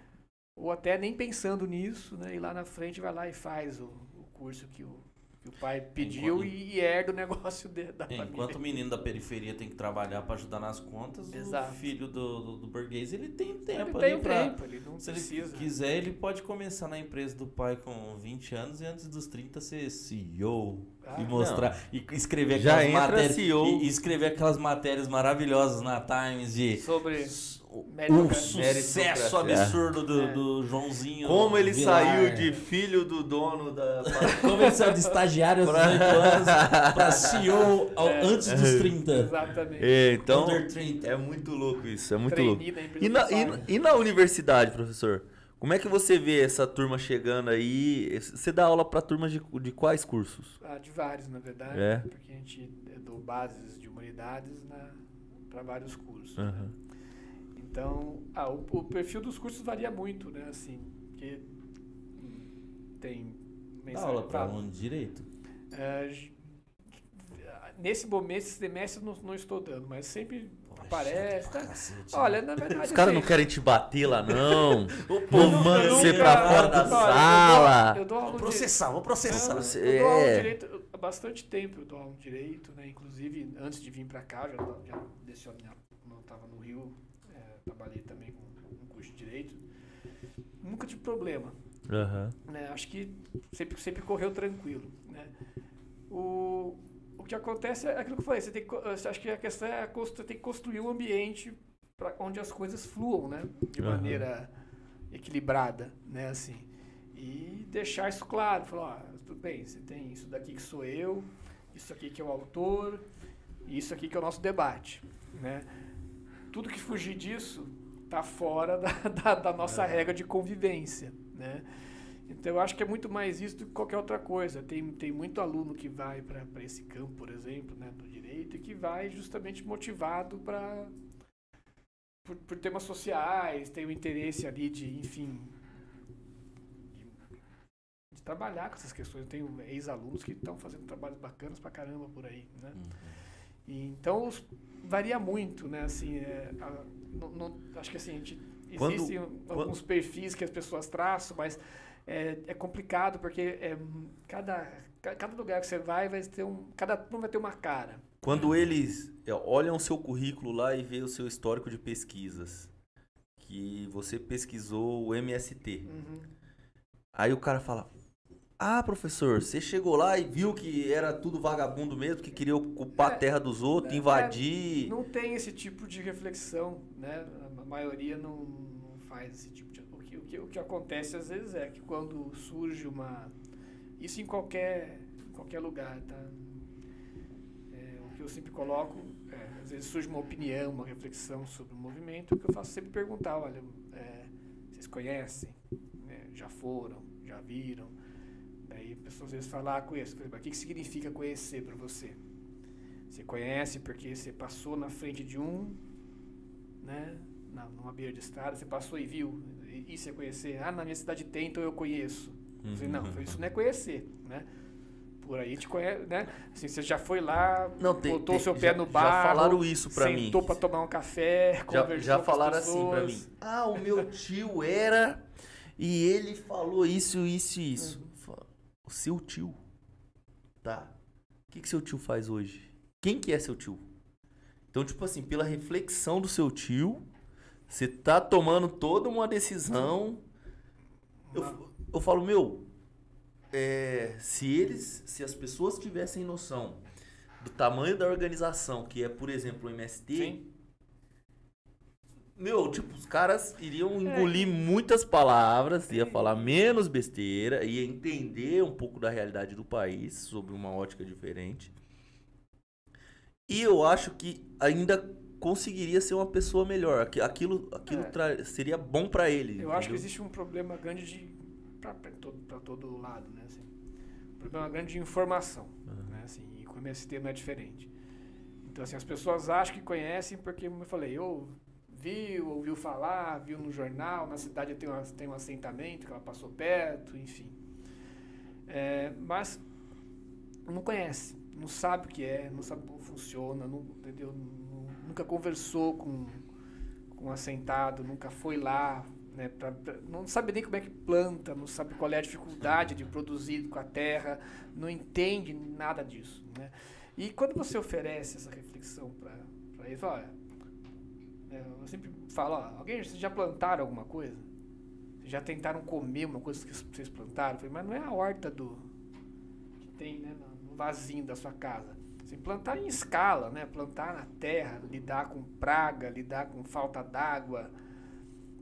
ou até nem pensando nisso, né? E lá na frente vai lá e faz o, o curso que o, que o pai pediu Enquanto- e, e herda o negócio de- da família. enquanto o menino da periferia tem que trabalhar pra ajudar nas contas, Exato. o filho do, do, do burguês ele tem ele tempo tem ali um pra. tempo, ele não Se ele precisa. quiser, ele pode começar na empresa do pai com 20 anos e antes dos 30 ser CEO Ah, e mostrar e escrever Já aquelas entra matérias CEO. e, e escrever aquelas matérias maravilhosas na Times de Sobre o sucesso absurdo do, É. do Joãozinho. Como ele Vilar. saiu de filho do dono da Como ele saiu de estagiário aos 18 anos pra CEO ao- É. antes dos 30. Exatamente. É, então Under 30. é muito louco isso, é muito Trainee louco. E na, e, na- e na universidade, professor? Como é que você vê essa turma chegando aí? Você dá aula para turmas de, de quais cursos? Ah, de vários, na verdade. É. Porque a gente é do bases de humanidades para vários cursos. né? Então, ah, o, o perfil dos cursos varia muito, né? Assim, porque hum, tem Dá aula fala- aluno de direito. É, j- nesse momento, esse semestre, eu não, não estou dando, mas sempre aparece. Tá? cacete, Olha, na verdade. Os caras não assim, querem te bater lá, não. Eu Não não- manda eu você não- pra fora da olha, eu dou- sala. Eu dou aula Vou de- processar, vou processar. Não, Você- eu dou aula de é. direito eu- há bastante tempo, eu dou aula de direito, né? Inclusive, antes de vir pra cá, eu já, já lecionei, eu estava no Rio, trabalhei também com um curso de direito. Nunca tive problema, Aham. né? Acho que sempre, sempre correu tranquilo, né? O, o que acontece é aquilo que eu falei, você tem que, acho que a questão é você tem que construir um ambiente para onde as coisas fluam, né? De Aham. maneira equilibrada, né? Assim, e deixar isso claro, falar, ó, tudo bem, você tem isso daqui que sou eu, isso aqui que é o autor, e isso aqui que é o nosso debate, né? Tudo que fugir disso tá fora da, da, da nossa regra de convivência, né? Então eu acho que é muito mais isso do que qualquer outra coisa. Tem, tem muito aluno que vai para esse campo, por exemplo, né, do direito, e que vai justamente motivado para por, por temas sociais, tem o interesse ali de, enfim, de, de trabalhar com essas questões. Eu tenho ex-alunos que estão fazendo trabalhos bacanas pra caramba por aí, né? E, então varia muito, né? Assim, é, a- não- não- acho que assim, a gente, Quando- existem alguns perfis que as pessoas traçam, mas é, é complicado porque é, cada, ca- cada lugar que você vai vai ter um. Cada turma vai ter uma cara. Quando eles é, olham o seu currículo lá e vê o seu histórico de pesquisas, que você pesquisou o MST, Uhum. aí o cara fala: Ah, professor, você chegou lá e viu que era tudo vagabundo mesmo, que queria ocupar É, a terra dos outros, é, invadir. Não tem esse tipo de reflexão, né? A maioria não, não faz esse tipo de. O que, o que, o que acontece às vezes é que quando surge uma. Isso em qualquer, em qualquer lugar, tá? É, o que eu sempre coloco, é, às vezes surge uma opinião, uma reflexão sobre o movimento, o que eu faço é sempre perguntar, olha, é, vocês conhecem? Né, já foram? Já viram? Daí a pessoa às vezes fala, ah, conheço. Por exemplo, o que, que significa conhecer para você? Você conhece porque você passou na frente de um, né? Na, numa beira de estrada, você passou e viu. Isso é conhecer. Ah, na minha cidade tem, então eu conheço. Uhum. Não, isso não é conhecer, né? Por aí te conhece, né? Assim, você já foi lá, não, tem, botou tem, seu pé já, no bar. Já falaram isso pra sentou mim. Sentou pra tomar um café, já, já falaram assim pra mim. Ah, o meu tio era e ele falou isso, isso e isso. Uhum. Seu tio. Tá. O que, que seu tio faz hoje? Quem que é seu tio? Então, tipo assim, pela reflexão do seu tio, você tá tomando toda uma decisão. Eu, eu falo, meu, é, se eles, se as pessoas tivessem noção do tamanho da organização, que é, por exemplo, o MST, Sim. Meu, tipo, os caras iriam engolir é. muitas palavras, ia falar menos besteira, ia entender um pouco da realidade do país sobre uma ótica diferente. E eu acho que ainda conseguiria ser uma pessoa melhor. Aquilo, aquilo é. seria bom para ele. Eu entendeu? acho que existe um problema grande de para todo, todo lado, né? Assim, um problema grande de informação, uhum. né? Assim, e com o MST não é diferente. Então, assim, as pessoas acham que conhecem porque, como eu falei, ou viu, ouviu falar, viu no jornal, na cidade tem, uma, tem um assentamento que ela passou perto, enfim. É, mas não conhece não sabe o que é, não sabe como funciona, não, entendeu? nunca conversou com, com um assentado, nunca foi lá, né? Pra, pra, não sabe nem como é que planta, não sabe qual é a dificuldade de produzir com a terra, não entende nada disso, né? E quando você oferece essa reflexão para eles, olha, eu sempre falo, ó, alguém já plantaram alguma coisa? Vocês já tentaram comer uma coisa que vocês plantaram? falei, mas não é a horta do que tem, né? vasinho da sua casa. Assim, plantar em escala, né? Plantar na terra, lidar com praga, lidar com falta d'água,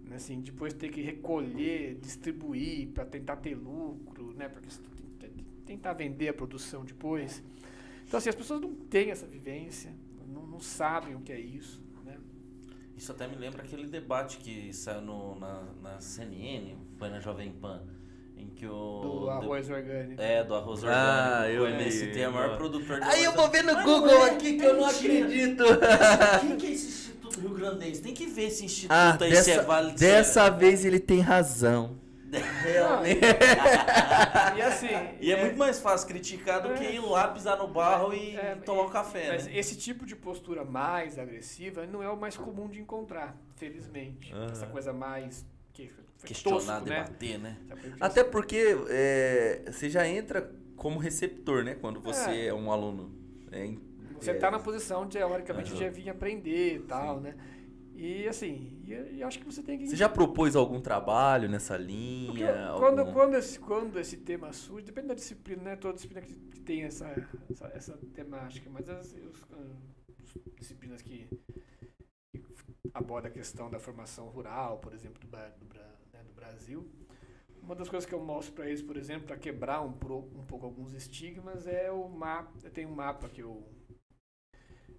né? assim, depois ter que recolher, distribuir para tentar ter lucro, né? Porque tentar vender a produção depois. Então assim, as pessoas não têm essa vivência, não, não sabem o que é isso. Isso até me lembra aquele debate que saiu no, na, na CNN, foi na Jovem Pan em que o. Do arroz do, orgânico. É, do arroz orgânico. Ah, eu o MST é o maior produtor de Aí eu vou ver no Google é, aqui que eu não acredito. Quem que é esse Instituto Rio Grandense? Tem que ver esse instituto ah, aí dessa, se é válido. Dessa é... vez ele tem razão. Realmente. e assim. E é, é, muito mais fácil criticar do é, que ir lá pisar no barro e é, tomar um café. Mas né? esse tipo de postura mais agressiva não é o mais comum de encontrar, felizmente. Uhum. Essa coisa mais que questionar, tosco, debater, né? né? Até porque é, você já entra como receptor, né? Quando você é, é um aluno. É, você está na posição, teoricamente, uhum. de vir aprender e tal, Sim. né? E assim, e, e acho que você tem que. Você já propôs algum trabalho nessa linha? Algum... Quando, quando, esse, quando esse tema surge, depende da disciplina, né? Toda disciplina que, que tem essa, essa, essa, temática, mas as, os, as disciplinas que, que abordam a questão da formação rural, por exemplo, do, do, Brasil. Uma das coisas que eu mostro para eles, por exemplo, para quebrar um, um, pouco alguns estigmas, é o mapa. Tenho um mapa que eu,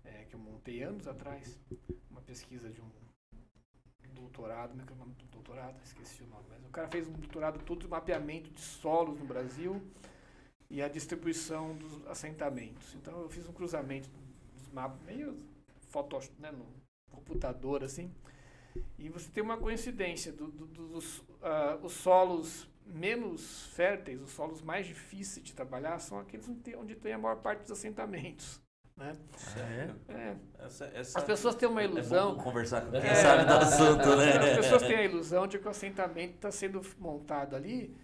é, que eu montei anos atrás, uma pesquisa de um doutorado, né, que é o nome do doutorado, esqueci o nome, mas o cara fez um doutorado todo de mapeamento de solos no Brasil e a distribuição dos assentamentos. Então eu fiz um cruzamento dos mapas, meio foto, né, no computador assim, e você tem uma coincidência do, do, dos uh, os solos menos férteis, os solos mais difíceis de trabalhar, são aqueles onde tem a maior parte dos assentamentos. Né? É. é. Essa, essa As pessoas têm uma ilusão. É conversar com quem é, sabe do assunto, né? As pessoas têm a ilusão de que o assentamento está sendo montado ali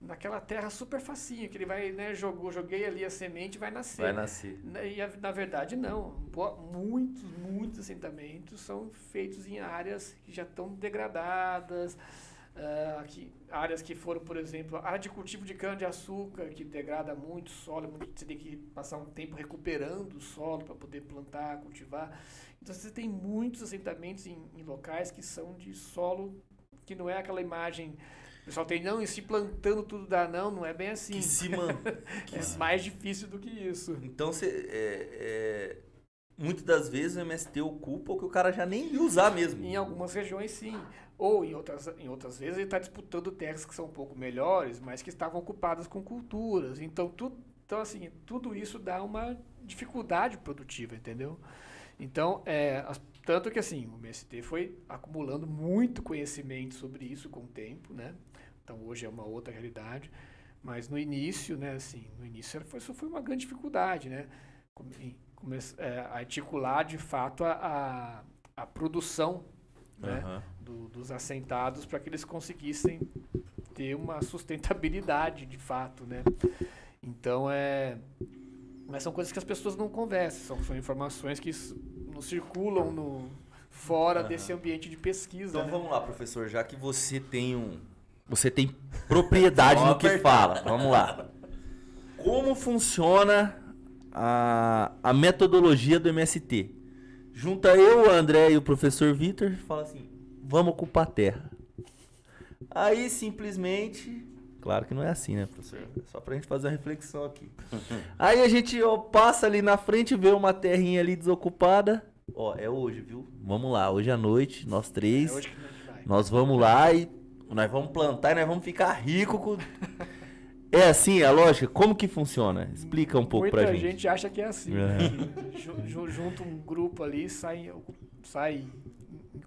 naquela terra super facinho, que ele vai, né, jogou, joguei ali a semente vai nascer. Vai nascer. E na verdade não. Muitos, muitos assentamentos são feitos em áreas que já estão degradadas, uh, aqui, áreas que foram, por exemplo, área de cultivo de cana-de-açúcar, que degrada muito o solo, muito, você tem que passar um tempo recuperando o solo para poder plantar, cultivar. Então você tem muitos assentamentos em, em locais que são de solo que não é aquela imagem. O pessoal tem, não, e se plantando tudo dá, não, não é bem assim. Que se man... que é se- mais difícil do que isso. Então, você, é, é, muitas das vezes o MST ocupa o que o cara já nem ia usar mesmo. Em algumas regiões, sim. Ou em outras, em outras vezes ele está disputando terras que são um pouco melhores, mas que estavam ocupadas com culturas. Então, tudo, então assim, tudo isso dá uma dificuldade produtiva, entendeu? Então, é, as- tanto que assim, o MST foi acumulando muito conhecimento sobre isso com o tempo, né? Então, hoje é uma outra realidade. Mas no início, né, assim, no início foi, isso foi uma grande dificuldade, né? Come- come- é, articular de fato a, a, a produção né, Aham. do- dos assentados para que eles conseguissem ter uma sustentabilidade de fato, né? Então é, mas são coisas que as pessoas não conversam, são, são informações que não circulam no fora Aham. desse ambiente de pesquisa. Então né? vamos lá, professor, já que você tem um. Você tem propriedade no Vamos que fala. Vamos lá. Como funciona a, a metodologia do MST? Junta eu, o André e o professor Vitor fala assim: vamos ocupar a terra. Aí simplesmente. Claro que não é assim, né, professor? É só pra gente fazer uma reflexão aqui. Aí a gente ó, passa ali na frente, vê uma terrinha ali desocupada. Ó, é hoje, viu? Vamos lá, hoje à noite, nós três. É. Nós vamos lá e nós vamos plantar e nós vamos ficar ricos com. É assim a lógica? Como que funciona? Explica um pouco Muita pra gente. acha que é assim. É. né? Ju- junta um grupo ali e sai, sai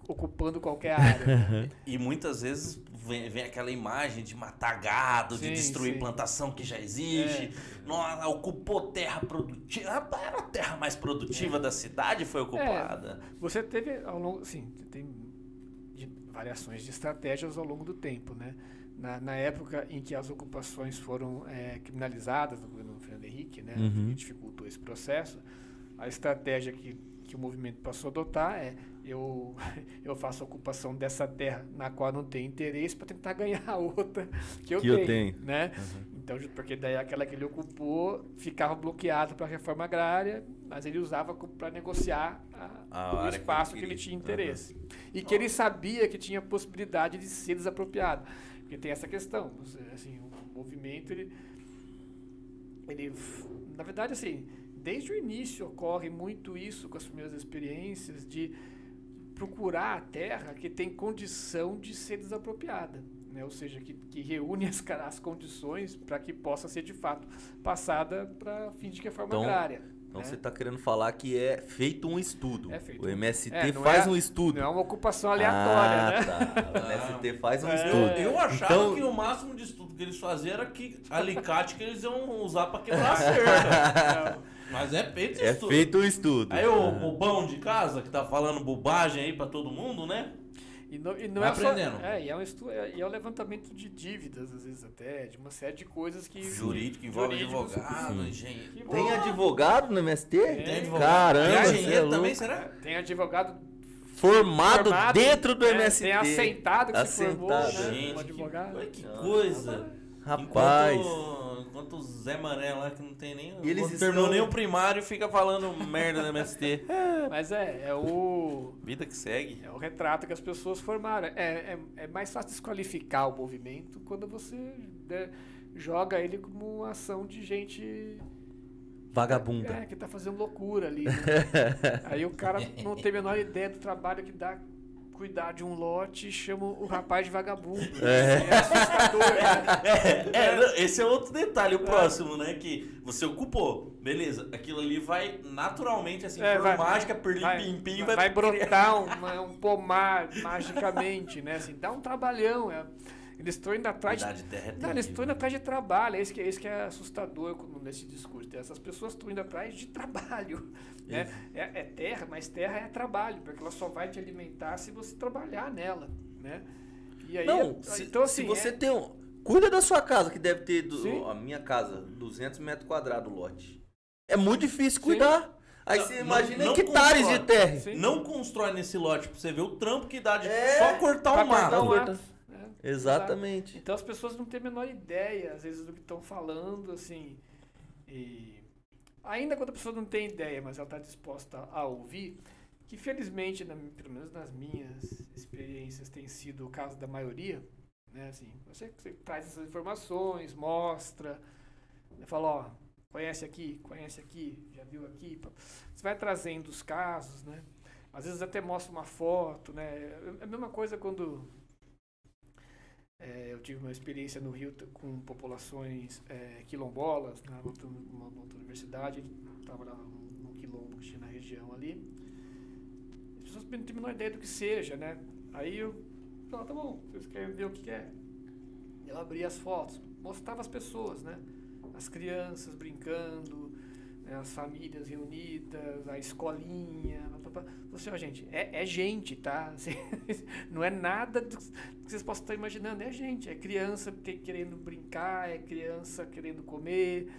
ocupando qualquer área. E muitas vezes vem, vem aquela imagem de matar gado, de Sim, destruir sim. plantação que já existe. Nossa, ocupou terra produtiva. Ah, Era a terra mais produtiva da cidade foi ocupada. Você teve ao longo, sim, tem de- variações de estratégias ao longo do tempo, né? Na, na época em que as ocupações foram eh, criminalizadas no governo Fernando Henrique, né? Uhum. Que dificultou esse processo. A estratégia que, que o movimento passou a adotar é eu, eu faço a ocupação dessa terra na qual não tenho interesse para tentar ganhar a outra que eu Que eu tenho, tenho. né? Então, ju- porque daí aquela que ele ocupou ficava bloqueada para a reforma agrária, mas ele usava para negociar a- A o área que espaço ele que ele tinha interesse. E que ele sabia que tinha possibilidade de ser desapropriado. Porque tem essa questão. Assim, o movimento, ele, ele. Na verdade, assim, desde o início ocorre muito isso com as primeiras experiências de procurar a terra que tem condição de ser desapropriada. Né? Ou seja, que, que reúne as, as condições para que possa ser de fato passada para fins de reforma Então, agrária. Então né? você tá querendo falar que é feito um estudo. É feito o um- MST É, faz é- um estudo. Não é uma ocupação aleatória, ah, né? Tá. O MST faz um É. estudo. Eu achava Então- que o máximo de estudo que eles faziam era que alicate que eles iam usar pra quebrar a cerca. Mas é feito É estudo. feito um estudo. Aí o Ah. bobão de casa que tá falando bobagem aí pra todo mundo, né? E não, e não Vai é só, aprendendo. é, e é um estu, é, e é o levantamento de dívidas, às vezes até, de uma série de coisas que... Jurídico, envolve advogado, engenheiro. que Tem advogado no MST? Tem advogado. Caramba, Tem é engenheiro louco. também, será? Tem advogado Formado, formado, dentro do é, MST. Tem assentado que se formou, né? Gente, como que, que coisa. Rapaz. Enquanto, enquanto o Zé Mané lá, que não tem nem. E eles não terminou estão- nem o primário, fica falando merda do MST. Mas é, é o... Vida que segue. É o retrato que as pessoas formaram. É, é, é mais fácil desqualificar o movimento quando você né, joga ele como uma ação de gente Vagabunda. é, que tá fazendo loucura ali. né? Aí o cara não tem a menor ideia do trabalho que dá cuidar de um lote e chama o rapaz de vagabundo. É. É assustador, né? É, é, esse é outro detalhe, o próximo, né? Que você ocupou, beleza. Aquilo ali vai naturalmente, assim, É, por vai- mágica, perlim Vai, pim pim, vai, vai, brotar uma- um pomar magicamente, né? Assim, dá um trabalhão. é. Eles estão indo atrás de de é Não, eles estão indo atrás de trabalho, é isso que é, isso que é assustador quando- nesse discurso. Essas pessoas estão indo atrás de trabalho. Né? É, é terra, mas terra é trabalho, porque ela só vai te alimentar se você trabalhar nela. Né? E aí, Não, é- se, então, se assim, você é- tem um. Cuida da sua casa, que deve ter. do- Sim. a minha casa, 200 metros quadrados o lote. É muito difícil cuidar. Aí Não, você não- imagina não hectares de constrói. terra. Sim. Não constrói nesse lote pra você ver o trampo que dá de É, só cortar o mato. Exatamente. Então as pessoas não têm a menor ideia, às vezes, do que estão falando, assim. E ainda quando a pessoa não tem ideia, mas ela está disposta a ouvir, que felizmente, na- pelo menos nas minhas experiências, tem sido o caso da maioria, né? Assim, você, você traz essas informações, mostra, né, fala, ó, conhece aqui, conhece aqui, já viu aqui, você vai trazendo os casos, né? Às vezes até mostra uma foto, né? É a mesma coisa quando é, eu tive uma experiência no Rio com populações é, quilombolas, na outra, uma outra universidade, trabalhava num, quilombo que tinha na região ali. As pessoas não têm a menor ideia do que seja, né? Aí eu, ah, tá bom, vocês querem ver o que é? Eu abri as fotos, mostrava as pessoas, né? As crianças brincando, né? as famílias reunidas, a escolinha. Você, ó, gente, é, é gente, tá? Assim, não é nada do que vocês possam estar imaginando, é gente, é criança que- querendo brincar, é criança querendo comer,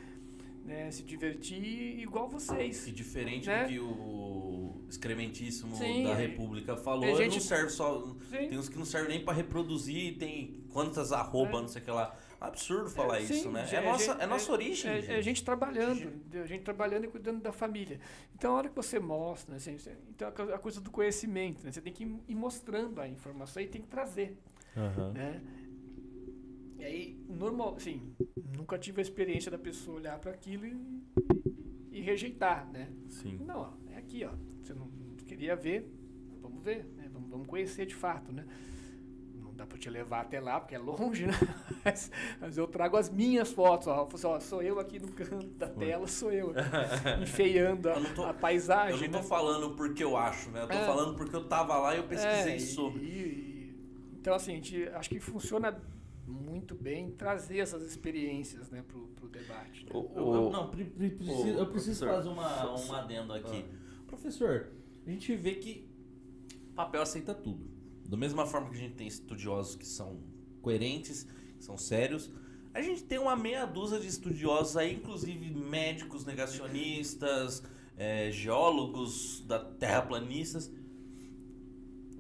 né? Se divertir igual vocês. E diferente Né? do que o excrementíssimo Sim, da República falou, é gente- não serve só. Sim. Tem uns que não servem nem pra reproduzir, tem quantas arroba, É. não sei o que lá. Absurdo falar É, isso, sim, né? gente, É nossa, gente- é nossa origem. É, é gente. gente trabalhando, entendeu? a gente trabalhando e cuidando da família. Então, a hora que você mostra, né, assim, então a co- a coisa do conhecimento, né? Você tem que ir mostrando a informação e tem que trazer, Aham. né? E aí, normal, assim, nunca tive a experiência da pessoa olhar para aquilo e, e rejeitar, né? Sim. Não, ó, é aqui, ó. Você não queria ver, vamos ver, né? Vamos, vamos conhecer de fato, né? Dá pra te levar até lá, porque é longe, né? Mas, mas eu trago as minhas fotos, ó. Assim, ó, Sou eu aqui no canto da tela, sou eu. enfeiando a, tô- a paisagem. Eu não tô né? falando porque eu acho, né? Eu tô É. falando porque eu tava lá e eu pesquisei É, e- sobre. e- então, assim, a gente, acho que funciona muito bem trazer essas experiências, né, pro, pro debate. né? O- Eu, o- eu- não, pre- pre- preciso- o eu preciso professor. fazer uma, um adendo aqui. Professor, a gente vê que papel aceita tudo. Da mesma forma que a gente tem estudiosos que são coerentes, que são sérios, a gente tem uma meia dúzia de estudiosos aí, inclusive médicos negacionistas, eh, geólogos da terraplanistas.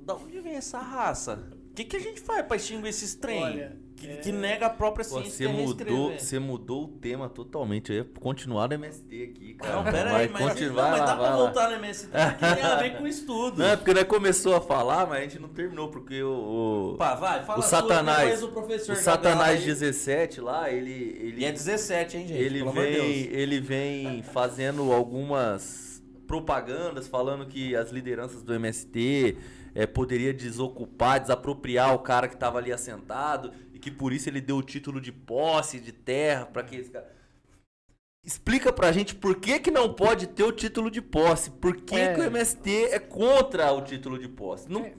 Da onde vem essa raça? O que, que a gente faz pra extinguir esses trem? Olha, que, é- que nega a própria ciência você quer mudou, você mudou o tema totalmente. Eu ia continuar no MST aqui, cara. Não, pera vai aí, mas, continuar não, mas dá pra lá. voltar no MST que tem a ver com estudo. Não, é porque nós começou a falar, mas a gente não terminou, porque o, o, Pá, vai, fala o sua, Satanás, depois o professor o Satanás aí. 17 lá, ele, ele, E é 17, hein, gente? ele, Pelo vem, Deus. ele vem fazendo algumas propagandas falando que as lideranças do MST eh, poderia desocupar, desapropriar o cara que estava ali assentado que por isso ele deu o título de posse de terra para que esse cara Explica pra gente por que, que não pode ter o título de posse. Por que, É. que o MST é contra o título de posse? Não, É.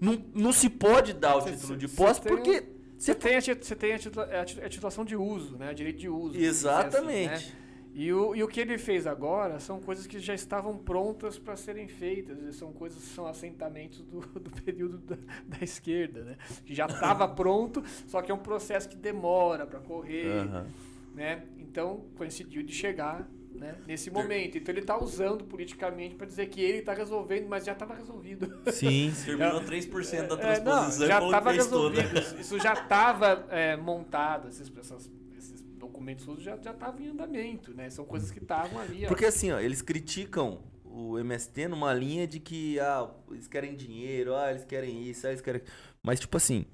não, não se pode dar o Cê- título de posse tem- porque. Você tem, a, você tem a, titula- a tit- a titulação de uso, né? Direito de uso. Exatamente. assim, né? E o, e o que ele fez agora são coisas que já estavam prontas para serem feitas. São coisas que são assentamentos do, do período da, da esquerda, né? Que já estava pronto, só que é um processo que demora para correr, Aham. né? Então coincidiu de chegar né, nesse momento. Então ele está usando politicamente para dizer que ele está resolvendo, mas já estava resolvido. Sim. Terminou 3% da É, não, transposição já e falou que estava toda. resolvido. Isso- já estava montado, esses, essas- esses documentos todos já já estavam em andamento, né? São coisas que estavam ali. ó. Porque assim, ó, eles criticam o MST numa linha de que ah, eles querem dinheiro, ah, eles querem isso, ah, eles querem. Mas tipo assim,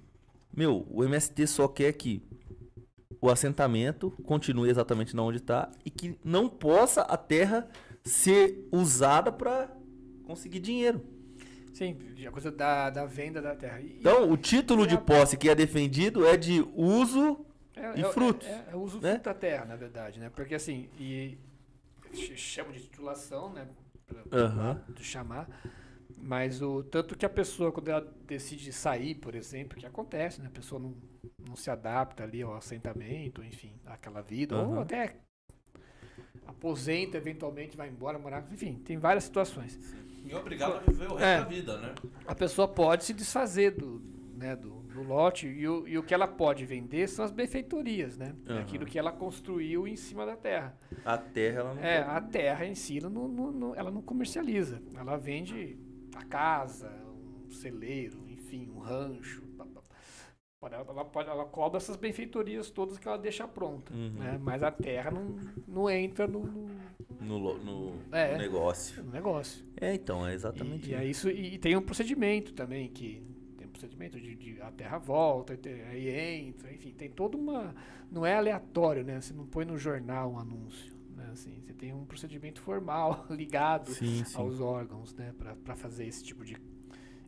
meu, o MST só quer que o assentamento continue exatamente na onde está e que não possa a terra ser usada para conseguir dinheiro. Sim, a coisa da, da venda da terra. E- Então, o título de posse que é defendido é de uso é, e é- frutos, É, é o uso né? da terra, na verdade, né? Porque assim, e ch- chama de titulação, né? Pra, pra Aham. de chamar. Mas o tanto que a pessoa, quando ela decide sair, por exemplo, que acontece, né? A pessoa não, não se adapta ali ao assentamento, enfim, àquela vida, ou até aposenta, eventualmente vai embora morar, enfim, tem várias situações. E obrigado a viver o resto É. da vida, né? A pessoa pode se desfazer do, né, do, do lote e o, e o que ela pode vender são as benfeitorias, né? Aham. Aquilo que ela construiu em cima da terra. a terra ela não É, pode- a terra em si, ela não, não- não- ela não comercializa. Ela vende a casa, um celeiro, enfim, um rancho. Ela, ela, pode, ela cobra essas benfeitorias todas que ela deixa pronta, Uhum. né? Mas a terra não, não entra no, no- No, no- É. no negócio. no negócio. É, então, é exatamente E, e, é isso, e, e tem um procedimento também, que procedimento de, de a terra volta, aí entra, enfim, tem toda uma. Não é aleatório, né? Você não põe no jornal um anúncio. Né? Assim, você tem um procedimento formal ligado Sim, sim. aos órgãos, né? Para fazer esse tipo de,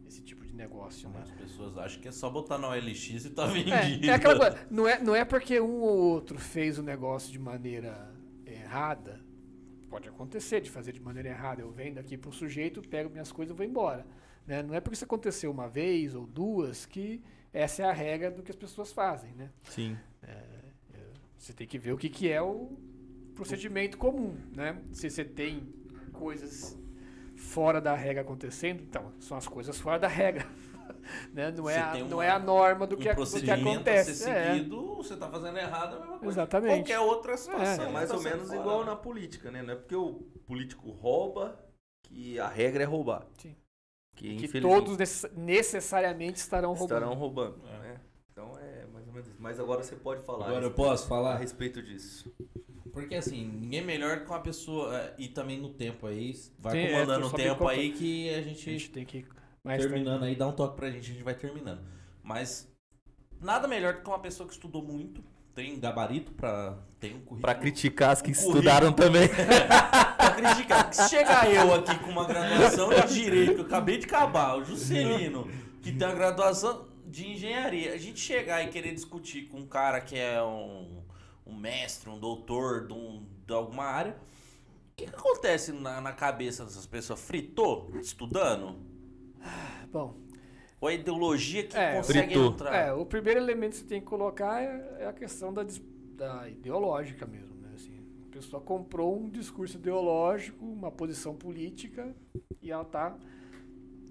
esse tipo de negócio. Né? As pessoas acham que é só botar na OLX e tá vendido. É, é aquela coisa, não é, não é porque um ou outro fez o negócio de maneira errada, pode acontecer de fazer de maneira errada. Eu venho aqui para um sujeito, pego minhas coisas e vou embora. Né? Não é porque isso aconteceu uma vez ou duas que essa é a regra do que as pessoas fazem. Né? Sim. Você tem que ver o que, que é o procedimento comum. Né? Se você tem coisas fora da regra acontecendo, então são as coisas fora da regra. né? Não, é a, tem não uma- é a norma do que, um a- do que acontece. a ser É. seguido, você tá fazendo errado, é a mesma coisa. Exatamente. Qualquer outra situação. É que mais tá ou menos fora, igual na política, né? Não é porque o político rouba que a regra é roubar. Sim. Que, que todos necess- necessariamente estarão roubando. estarão roubando. É. né? Então é mais ou menos isso. Mas agora você pode falar Agora eu posso falar? a respeito disso. Porque assim, ninguém melhor que uma pessoa. é, E também no tempo aí. Vai Sim, é, comandando tô o tempo aí que a A gente, gente tem que. Mais terminando aí, dá um toque pra gente, a gente vai terminando. Mas nada melhor do que uma pessoa que estudou muito, tem gabarito pra. Tem um currículo. Pra criticar as que currículo. estudaram também. pra criticar. Porque se chegar eu aqui com uma graduação de direito, que eu acabei de acabar, o Juscelino, que tem a graduação de engenharia, a gente chegar e querer discutir com um cara que é um, um mestre, um doutor de, um- de alguma área, o que, que acontece na, na cabeça dessas pessoas? Fritou estudando? Bom, Ou a ideologia que É, consegue fritou. entrar? é, o primeiro elemento que você tem que colocar é, é a questão da, da ideológica mesmo. Né? Assim, a pessoa comprou um discurso ideológico, uma posição política, e ela está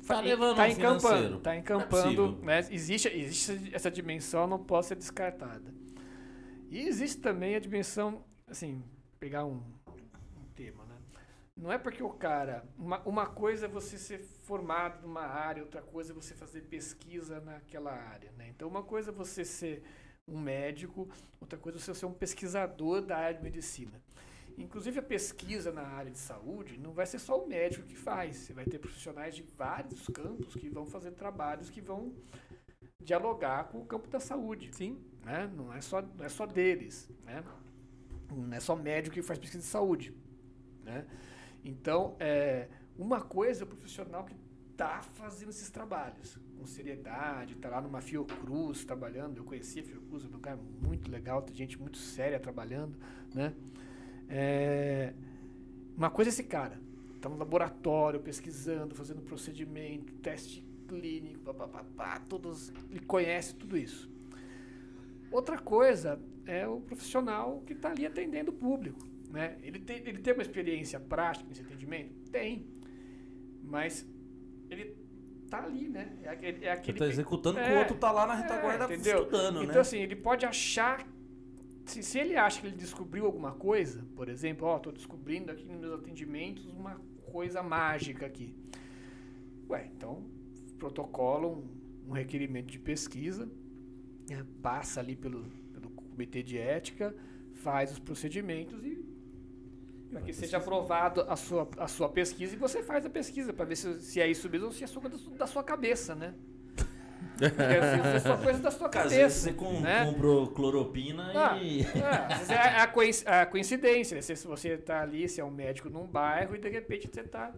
Tá levando tá um financeiro. encampando, tá é encampando, possível. né? Existe, existe essa dimensão, não pode ser descartada. E existe também a dimensão, assim, pegar um? Não é porque o cara, uma, uma coisa é você ser formado numa área, outra coisa é você fazer pesquisa naquela área, né? Então uma coisa é você ser um médico, outra coisa é você ser um pesquisador da área de medicina. Inclusive a pesquisa na área de saúde não vai ser só o médico que faz. Você vai ter profissionais de vários campos que vão fazer trabalhos que vão dialogar com o campo da saúde. Sim. Né? Não, é só, não é só deles. Né? Não é só médico que faz pesquisa de saúde. Né? Então, é, uma coisa é o profissional que está fazendo esses trabalhos com seriedade, está lá numa Fiocruz trabalhando. Eu conheci a Fiocruz, é um lugar muito legal, tem gente muito séria trabalhando. Né? É, uma coisa é esse cara, está no laboratório pesquisando, fazendo procedimento, teste clínico, pá, pá, pá, todos, ele conhece tudo isso. Outra coisa é o profissional que está ali atendendo o público. Né? Ele, tem, ele tem uma experiência prática nesse atendimento? Tem. Mas ele tá ali, né? É aquele, é Ele aquele tá executando, que o É, outro tá lá na retaguarda é, estudando, então, né? assim, ele pode achar. Se, se ele acha que ele descobriu alguma coisa, por exemplo, ó, tô descobrindo aqui nos meus atendimentos uma coisa mágica aqui. Ué, então, protocola um, um requerimento de pesquisa, né, passa ali pelo, pelo comitê de ética, faz os procedimentos e para que seja aprovado a sua, a sua pesquisa e você faz a pesquisa para ver se, se é isso mesmo ou se é só da, sua- da sua cabeça, né? É só coisa da sua Às vezes cabeça. você com- né? comprou cloropina Ah, e. é, é a, coinc- a coincidência, né? Se você está ali, se é um médico num bairro e de repente você está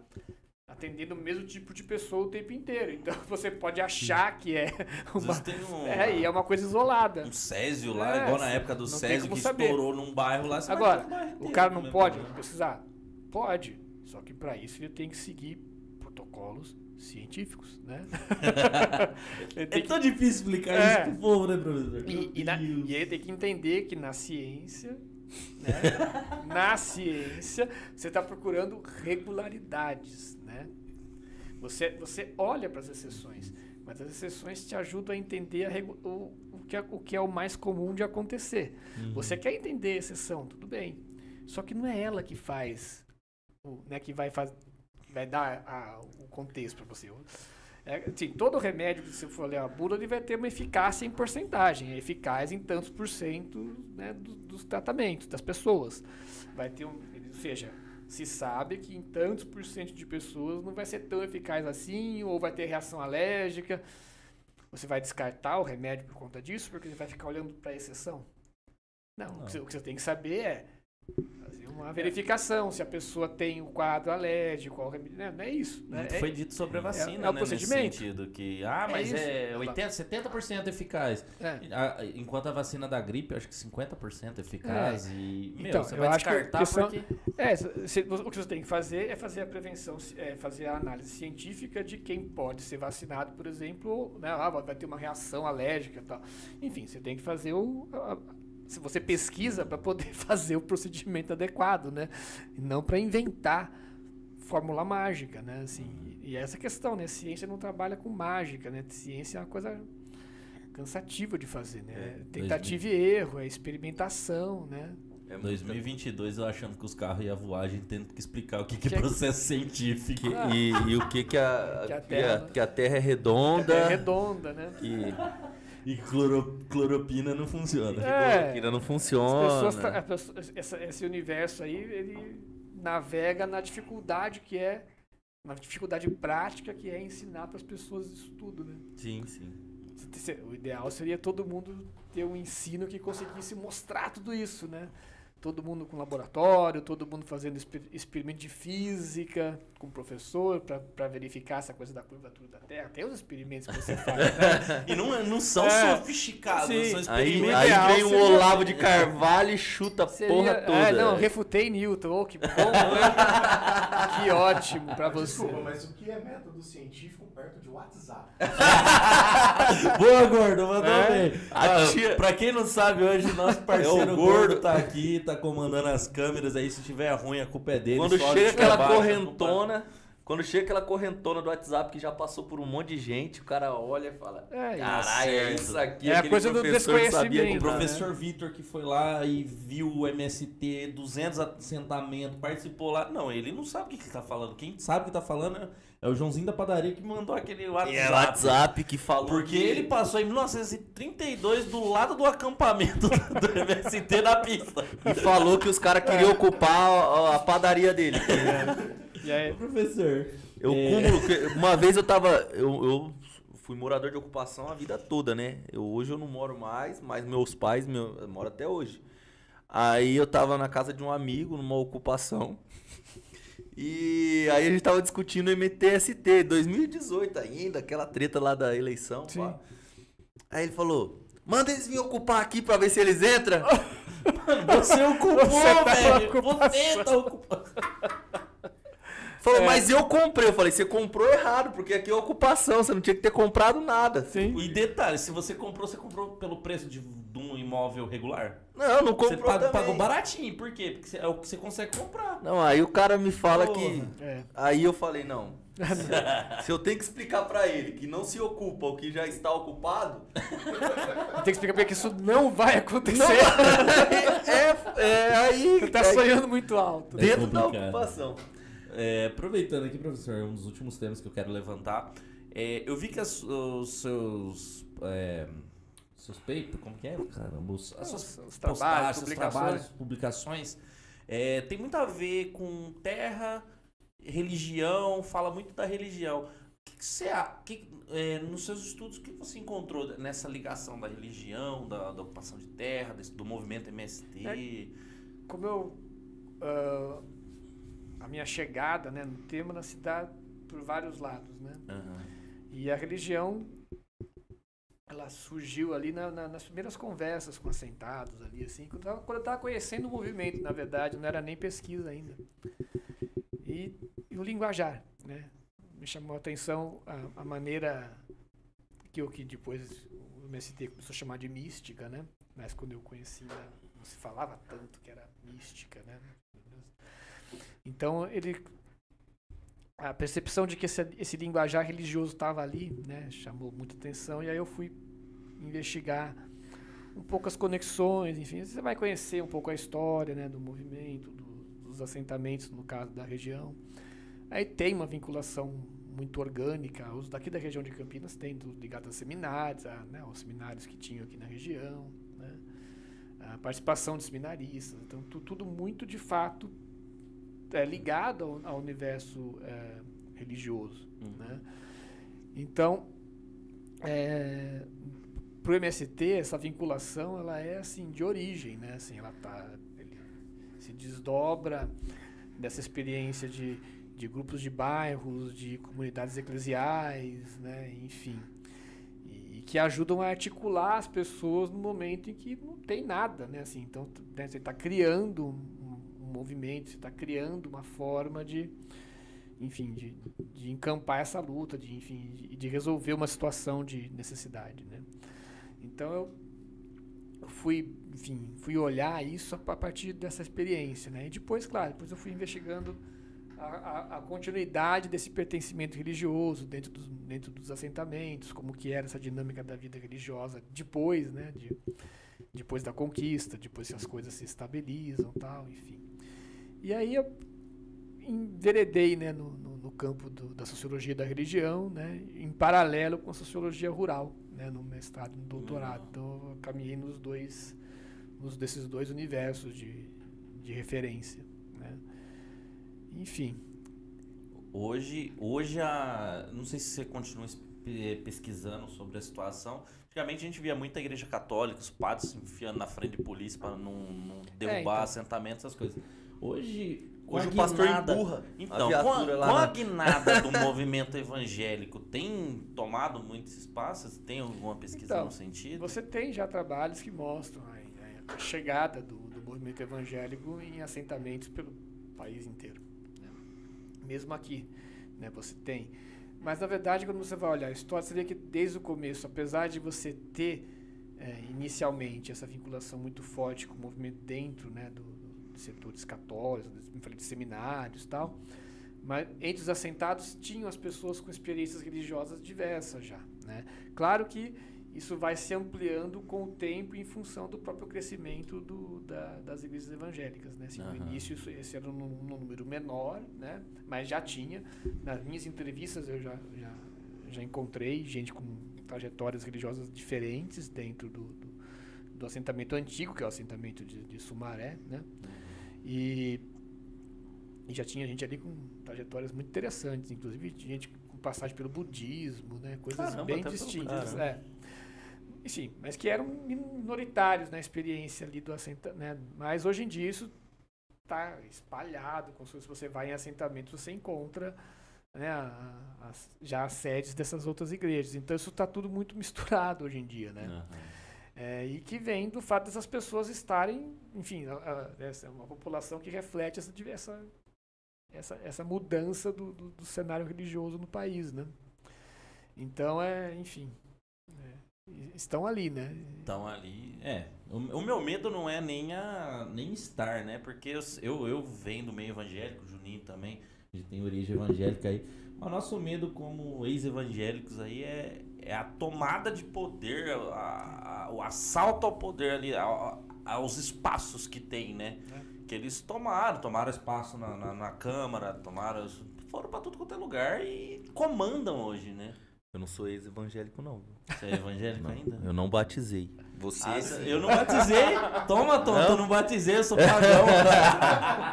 atendendo o mesmo tipo de pessoa o tempo inteiro. Então você pode achar que é uma. um, É, e é uma coisa isolada. um Césio lá, É, igual na época do Césio que saber. estourou num bairro lá. Agora, o O cara não pode problema. pesquisar? Pode. Só que para isso ele tem que seguir protocolos científicos, né? É que tão difícil explicar É. isso pro povo, né, professor? E, e, na- e ele tem que entender que na ciência, né, na ciência, você está procurando regularidades? Você, você olha para as exceções, mas as exceções te ajudam a entender a o, o, que é, o que é o mais comum de acontecer. Uhum. Você quer entender a exceção, tudo bem. Só que não é ela que faz, o, né, que vai, faz, vai dar a- o contexto para você. É, assim, todo remédio que você for ler a bula, ele vai ter uma eficácia em porcentagem, é eficaz em tantos por cento né, do- dos tratamentos das pessoas. Vai ter um, ou seja, se sabe que em tantos por cento de pessoas não vai ser tão eficaz assim, ou vai ter reação alérgica. Você vai descartar o remédio por conta disso, porque você vai ficar olhando para a exceção? Não, O, que você, o que você tem que saber é uma verificação se a pessoa tem o quadro alérgico, qual remédio. né? Não é isso. Né? Muito É- foi dito sobre a vacina, é o né? procedimento. Nesse sentido, que, ah, É mas isso. é 80, 70% eficaz. é. A- Enquanto a vacina da gripe, acho que 50% eficaz. E, meu, Então, você eu vai acho que descartar questão- porque... É, se- o que você tem que fazer é fazer a prevenção, é fazer a análise científica de quem pode ser vacinado, por exemplo, né, ah, vai ter uma reação alérgica e tal. Enfim, você tem que fazer o. a- se você pesquisa para poder fazer o procedimento adequado, né? E não para inventar fórmula mágica, né? Assim, e essa questão, né? Ciência não trabalha com mágica, né? Ciência é uma coisa cansativa de fazer, né? É, Tentativa e erro, é experimentação, né? É muito- 2022 eu achando que os carros iam voar, a gente tendo que explicar o que, que é Que é- processo científico. Que- e, e o que que a, Que a que Terra- a, que a Terra é redonda. É redonda, né? Que, E cloro- cloropina não funciona. É. que ainda não As funciona. pessoas pessoa- essa- esse universo aí, ele navega na dificuldade que é, na dificuldade prática que é ensinar para as pessoas isso tudo, né? Sim, sim. O ideal seria todo mundo ter um ensino que conseguisse mostrar tudo isso, né? Todo mundo com laboratório, todo mundo fazendo exper- experimento de física com o professor para verificar essa coisa da curvatura da Terra. Tem os experimentos que você faz, né? E não, não são É. sofisticados, Sim. são Aí, experimentos. aí ideal vem o seria- Olavo de Carvalho e chuta a porra toda. É, não, refutei Newton. Oh, que bom, né? que ótimo pra você. Desculpa, mas o que é método científico perto de WhatsApp? Boa, gordo, mandou É. bem. Ah, tia- Pra quem não sabe, hoje nosso É parceiro o gordo gordo. tá aqui, tá comandando as câmeras aí. Se tiver ruim, a culpa é dele. Quando Só chega aquela trabalho, correntona, quando chega aquela correntona do WhatsApp que já passou por um monte de gente, o cara olha e fala: É, isso. Caralho, é isso aqui. É a coisa do professor não sabia de O desconhecimento, professor Vitor que foi lá e viu o MST, 200 assentamentos, participou lá. Não, ele não sabe o que, que tá falando. Quem sabe o que tá falando é- é o Joãozinho da padaria que mandou aquele WhatsApp. E é o WhatsApp que falou. Porque que- ele passou em 1932 do lado do acampamento do MST na pista. E falou que os caras queriam ocupar a, a padaria dele. E aí, Professor. Eu É. cúmulo, uma vez eu tava. Eu, eu fui morador de ocupação a vida toda, né? Eu, hoje eu não moro mais, mas meus pais meu, moram até hoje. Aí eu tava na casa de um amigo, numa ocupação. E aí a gente tava discutindo MTST, 2018 ainda, aquela treta lá da eleição. Aí ele falou: manda eles vir ocupar aqui pra ver se eles entram. Você ocupou, Você tá velho. Você tá ocupando. Falou, É. mas eu comprei. Eu falei, você comprou errado, porque aqui é ocupação, você não tinha que ter comprado nada. sim. E detalhe, se você comprou, você comprou pelo preço de, de um imóvel regular? Não, não Você comprou pagou, também. pagou baratinho. Por quê? Porque você- é o que você consegue comprar. Não, aí o cara me fala Porra. que. É. Aí eu falei, não. se eu tenho que explicar pra ele que não se ocupa o que já está ocupado, Tem que explicar porque isso não vai acontecer. é, é aí. Você tá é sonhando muito alto. dentro da complicado. ocupação. É, aproveitando aqui, professor, um dos últimos temas que eu quero levantar. É, eu vi que as- os seus. É, seus papers, como que é? Caramba, os, as suas Os- os trabalhos, publicações. trabalhos, publicações, é, tem muito a ver com terra, religião, fala muito da religião. O que, que você, que, é, nos seus estudos, o que você encontrou nessa ligação da religião, da, da ocupação de terra, desse- do movimento MST? Como eu. ah, a minha chegada né, no tema na cidade por vários lados, né? Aham. E a religião, ela surgiu ali na- na- nas primeiras conversas com assentados ali, assim, quando eu, tava, quando eu tava conhecendo o movimento, na verdade, não era nem pesquisa ainda. E, e o linguajar, né? Me chamou a atenção a, a maneira que o que depois o MST começou a chamar de mística, né? Mas quando eu conheci, ainda não se falava tanto que era mística, né? Então, ele a percepção de que esse, esse linguajar religioso estava ali, né, chamou muita atenção e aí eu fui investigar um pouco as conexões, enfim, você vai conhecer um pouco a história, né, do movimento, do- dos assentamentos no caso da região. Aí tem uma vinculação muito orgânica. Os daqui da região de Campinas tem ligado a seminários, a, né, aos seminários que tinham aqui na região, né, a participação de seminaristas. Então, tu, tudo muito, de fato, é, ligado ao, ao universo é, religioso. Uhum. Né? Então, é, para o MST, essa vinculação ela é assim de origem, né? Assim, ela tá, ele se desdobra dessa experiência de, de grupos de bairros, de comunidades eclesiais, né? Enfim, que ajudam a articular as pessoas no momento em que não tem nada, né? Assim, então, né, você está criando movimento, você está criando uma forma de enfim, de, de encampar essa luta, de, enfim, de, de resolver uma situação de necessidade, né? Então eu, fui, enfim, fui olhar isso a partir dessa experiência, né? E depois, claro, depois eu fui investigando a, a, a continuidade desse pertencimento religioso dentro dos, dentro dos assentamentos, como que era essa dinâmica da vida religiosa depois, né? De, depois da conquista, depois que as coisas se estabilizam, tal, enfim. E aí eu enveredei né, no, no, no campo do- da sociologia da religião, né, em paralelo com a sociologia rural, né, no mestrado e no doutorado. Então, eu caminhei nos dois, nos desses dois universos de, de referência. Né. Enfim, Hoje, hoje a, não sei se você continua es- pe- pesquisando sobre a situação. Antigamente a gente via muita igreja católica, os padres se enfiando na frente de polícia para não, não derrubar então. assentamentos, essas coisas. Hoje, Hoje o pastor empurra Então, a com a, lá com a na- guinada do movimento evangélico, tem tomado muitos espaços? Tem alguma pesquisa Então, no sentido? você tem já trabalhos que mostram a, a chegada do, do movimento evangélico em assentamentos pelo país inteiro. né. Mesmo aqui, né, você tem. Mas, na verdade, quando você vai olhar a história, você vê que desde o começo, apesar de você ter eh, inicialmente essa vinculação muito forte com o movimento dentro né, do, setores católicos, falei, de seminários e tal, mas entre os assentados tinham as pessoas com experiências religiosas diversas já. Né? Claro que isso vai se ampliando com o tempo em função do próprio crescimento do, da- das igrejas evangélicas. Né? Assim, No Aham. início isso, esse era um, um número menor, né? mas já tinha. Nas minhas entrevistas eu já, já, já encontrei gente com trajetórias religiosas diferentes dentro do, do, do assentamento antigo, que é o assentamento de, de Sumaré. Né? E, e já tinha gente ali com trajetórias muito interessantes, inclusive gente com passagem pelo budismo, né? coisas Caramba, bem distintas. budismo. É. Enfim, mas que eram minoritários na experiência ali do assentamento. Né? Mas hoje em dia isso está espalhado, como se você vai em assentamentos, você encontra né, a- as- já as sedes dessas outras igrejas. Então isso está tudo muito misturado hoje em dia, né? Aham. É, e que vem do fato dessas pessoas estarem, enfim, essa é uma população que reflete essa, diver- essa, essa, mudança do, do, do cenário religioso no país, né? Então, é, enfim, é, estão ali, né? Então ali, é. O, o meu medo não é nem a nem estar, né? Porque eu, eu, venho do meio evangélico, Juninho também, a gente tem origem evangélica aí. Mas o nosso medo como ex-evangélicos aí é, é a tomada de poder, a- a- o assalto ao poder ali, a- a- aos espaços que tem, né? Que eles tomaram, tomaram espaço na, na, na Câmara, tomaram. Foram pra tudo quanto é lugar e comandam hoje, né? Eu não sou ex-evangélico, não. Você é evangélico Não, ainda? Eu não batizei. Você Ah, sim. eu não batizei. Toma, Tom, Não? eu não batizei, eu sou pagão.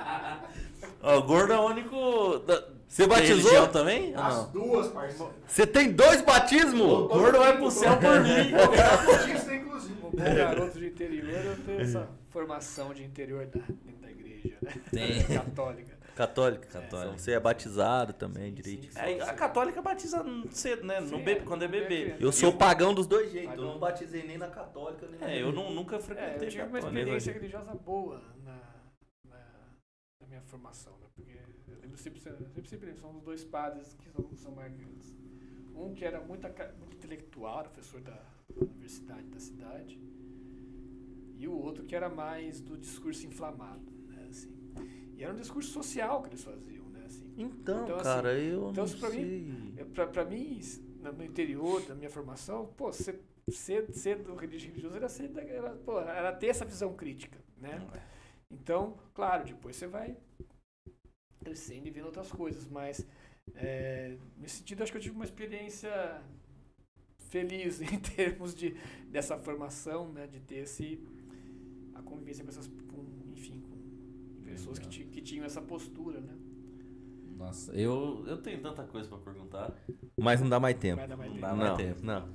Ó, o gordo é o único. Da... Você batizou? religião também? As não? duas, parceiro. Você tem dois batismos? O gordo vai pro céu por mim. Batista, inclusive. Bom garoto de interior, eu tenho essa formação de interior da, dentro da igreja, né? Tem. Católica. Católico. Católico. Então, Você é batizado também, direito. É, a católica batiza cedo, né? No Sim, bebê, é. quando é bebê. Eu sou pagão dos dois jeitos. Eu não batizei nem na católica, nem na É, eu não, nunca É, frequentei eu tive uma católica. experiência religiosa boa na, na, na minha formação, né? Porque sempre, sempre são os dois padres que são, são marcantes. Um que era muito, muito intelectual, era professor da, da universidade da cidade, e o outro que era mais do discurso inflamado, né? Assim. E era um discurso social que eles faziam, né? Assim. Então, Então, assim, cara, eu então não pra mim- sei. Eu, pra, pra mim, no interior da minha formação, pô, ser, ser, ser do religioso era, ser, era, pô, era ter essa visão crítica, né? Então, claro, depois você vai crescendo e vendo outras coisas, mas É, nesse sentido, acho que eu tive uma experiência feliz em termos de, dessa formação, né? De ter esse, a convivência com essas, com, enfim, com pessoas que, que tinham essa postura, né? Nossa, eu, eu tenho tanta coisa pra perguntar. Mas não dá mais tempo. Vai dar mais Não tempo. dá mais Não, tempo. não.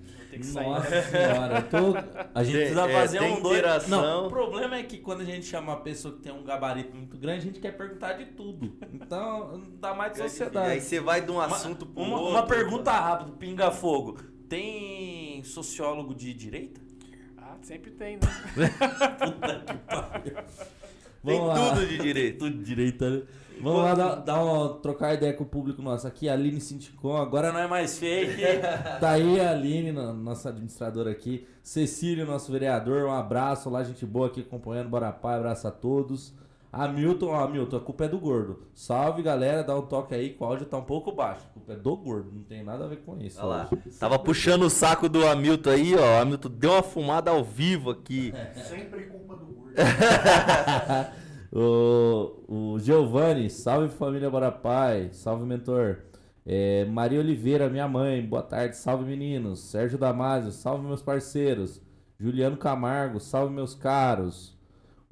Nossa senhora, eu tô. A gente Tem- precisa é, fazer tem um dois. interação. Não, o problema é que quando a gente chama uma pessoa que tem um gabarito muito grande, a gente quer perguntar de tudo. Então, não dá mais de Aí sociedade. você vai de um Uma- assunto pro uma, outro. uma pergunta rápida, pinga fogo. Tem sociólogo de direita? Ah, sempre tem, né? Puta que pariu. Tem Vamos lá. tudo de direito. Tudo de direita, né? Vamos lá dar, dar uma, trocar ideia com o público nosso aqui. A Aline Sinticom, agora não é mais fake. tá aí a Aline, no- nossa administradora aqui. Cecílio, nosso vereador, um abraço lá, gente boa aqui acompanhando. Bora pai, abraço a todos. Hamilton, ó, Hamilton, a culpa é do gordo. Salve galera, dá um toque aí que o áudio tá um pouco baixo. A culpa é do gordo, não tem nada a ver com isso. Olha lá. hoje. Tava puxando o saco do Hamilton aí, ó. O Hamilton deu uma fumada ao vivo aqui. Sempre culpa do gordo. o, o Giovanni, salve família Bora Pai, salve mentor. É, Maria Oliveira, minha mãe, boa tarde, salve meninos. Sérgio Damasio, salve meus parceiros. Juliano Camargo, salve meus caros.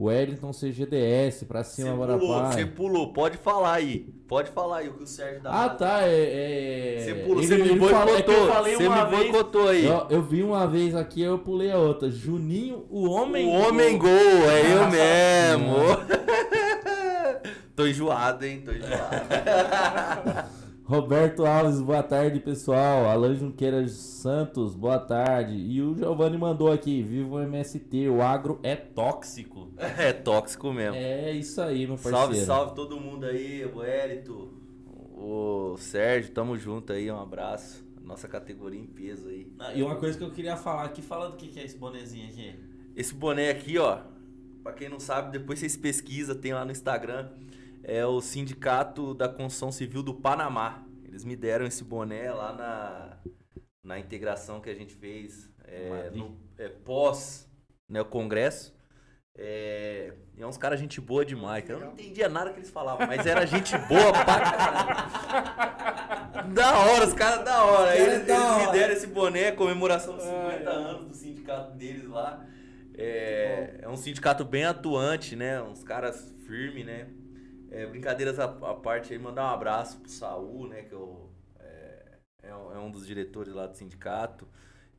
Wellington CGDS, pra cima, Bora pulou, você pulou. Pode falar aí. Pode falar aí o que o Sérgio dá. Ah, tá, é. é- Você pulou, ele- você me é eu boicotou. Você me boicotou aí. Eu, eu vi uma vez aqui, eu pulei a outra. Juninho, O homem. O homem gol, é eu Nossa mesmo. Tô enjoado, hein? Tô enjoado. Roberto Alves, boa tarde, pessoal. Alan Junqueira Santos, boa tarde. E o Giovanni mandou aqui: Viva o MST, o agro é Tóxico. É tóxico mesmo. É isso aí, meu parceiro. Salve, salve todo mundo aí, o Hélito, o Sérgio, tamo junto aí, um abraço. Nossa categoria em peso aí. Ah, E uma coisa que eu queria falar aqui, fala do que que é esse bonezinho aqui. Esse boné aqui, ó, pra quem não sabe, depois vocês pesquisam, tem lá no Instagram, é o Sindicato da Construção Civil do Panamá. Eles me deram esse boné lá na, na integração que a gente fez é, no é, pós né, o congresso. É, e é uns caras gente boa demais, cara. Eu não entendia nada que eles falavam, mas era gente boa pra caralho. Da hora, os caras da hora. Eles, da eles me deram esse boné, comemoração dos Ai, 50 anos do sindicato deles lá. É, é um sindicato bem atuante, né? Uns caras firmes, né? É, brincadeiras à, à parte aí, mandar um abraço pro Saul, né? Que eu, é, é um- é um dos diretores lá do sindicato.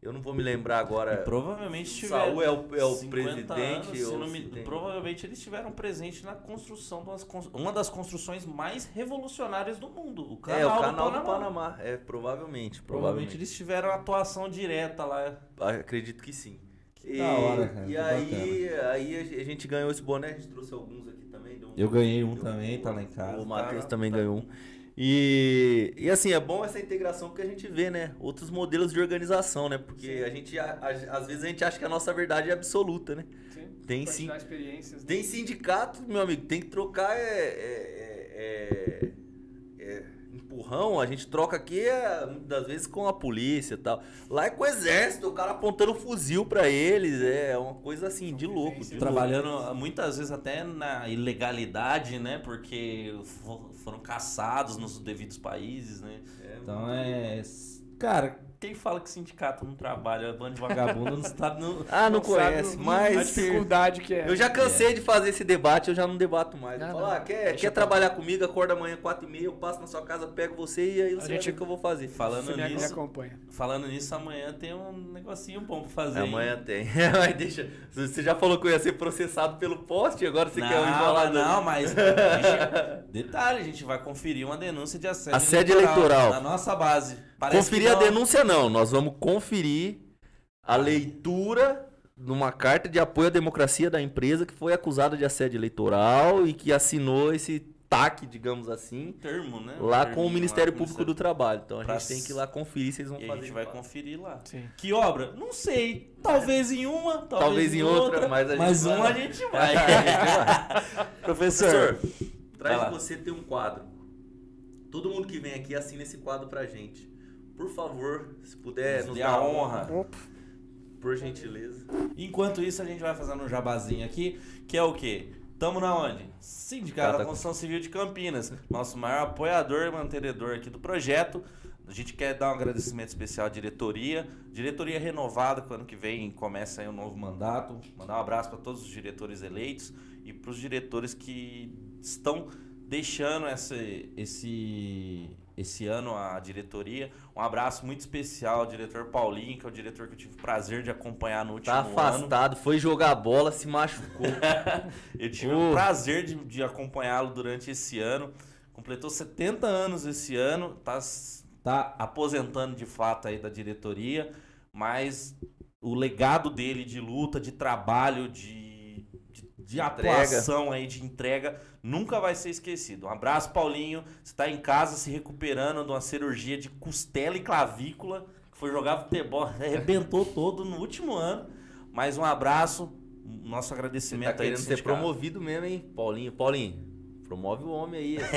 Eu não vou me lembrar agora. Provavelmente o. Saul é o, é o 50 presidente. anos, me- Provavelmente eles estiveram presentes na construção de umas uma das construções mais revolucionárias do mundo. O canal, É, o canal do do Panamá. Panamá. É, provavelmente. Provavelmente Provavelmente. eles tiveram atuação direta lá. Acredito que sim. E, da hora, cara, E que aí, aí a gente ganhou esse boné, a gente trouxe alguns aqui também. deu um- Eu ganhei um deu também, tá lá em casa. O Matheus Tá, também tá. ganhou um. E, e assim, é bom essa integração porque a gente vê, né? Outros modelos de organização, né? Porque a gente, a- a- às vezes a gente acha que a nossa verdade é absoluta, né? Sim. Tem sim. Experiências. né? Tem sindicato, meu amigo, tem que trocar é- é- é- é empurrão, a gente troca aqui é, muitas vezes com a polícia e tal. Lá é com o exército, o cara apontando fuzil pra eles, é uma coisa assim, de louco. De louco. Trabalhando muitas vezes até na ilegalidade, né? Porque fo- foram caçados nos devidos países, né? Então é. Cara, Quem fala que sindicato não trabalha, bando de vagabundo, não está no. Ah, não, sabe conhece, o- A mas dificuldade que é. eu já cansei de fazer esse debate, eu já não debato mais. Eu Ah, falo, não. ah, quer, quer trabalhar comigo, acorda amanhã 4 e meia, eu passo na sua casa, pego você e aí você gente- ver o que eu vou fazer. Falando Você me, me nisso, acompanha. falando nisso, amanhã tem um negocinho bom pra fazer. hein? Amanhã tem. Mas deixa. Você já falou que eu ia ser processado pelo poste, agora você não, quer o enrolado. não, mas. a gente- detalhe, a gente vai conferir uma denúncia de assédio, Assédio eleitoral. Na nossa base. Parece Conferir a denúncia não, nós vamos conferir a leitura de uma carta de apoio à democracia da empresa que foi acusada de assédio eleitoral e que assinou esse TAC, digamos assim, termo, né? lá com o Ministério Público do Trabalho. Então a Pra gente tem que ir lá conferir se eles vão E a fazer. gente vai conferir lá. Sim. Que obra? Não sei. Talvez em uma, talvez, Talvez em outra, mas a gente mas vai. uma a gente vai. Professor, Professor, traz você ter um quadro. Todo mundo que vem aqui assina esse quadro pra gente. Por favor, se puder nos dê dar a honra. Opa. Por gentileza. Enquanto isso, a gente vai fazendo um jabazinho aqui, que é o quê? Tamo na onde? Sindicato da Construção Civil de Campinas. Nosso maior apoiador e mantenedor aqui do projeto. A gente quer dar um agradecimento especial à diretoria. Diretoria renovada, que ano que vem começa aí um novo mandato. Mandar um abraço para todos os diretores eleitos e para os diretores que estão deixando essa, esse, esse ano a diretoria. Um abraço muito especial ao diretor Paulinho, que é o diretor que eu tive o prazer de acompanhar no último Tá ano. afastado, foi jogar bola, se machucou. Eu tive Oh. o prazer de, de acompanhá-lo durante esse ano. Completou 70 anos esse ano, tá Tá. aposentando de fato aí da diretoria, mas o legado dele de luta, de trabalho, de, de, de atuação aí, de entrega, nunca vai ser esquecido. Um abraço, Paulinho. Você tá em casa se recuperando de uma cirurgia de costela e clavícula, que foi jogar futebol, arrebentou todo no último ano. Mais um abraço, nosso Você agradecimento tá aí querendo do ser promovido mesmo, hein? Paulinho, Paulinho, promove o homem aí.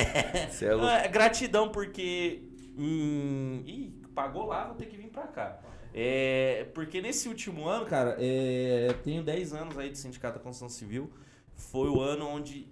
É. É, gratidão porque. Hum, ih, pagou lá, vou ter que vir pra cá. É, porque nesse último ano, cara, é, tenho 10 anos aí de Sindicato da Construção Civil. Foi o ano onde,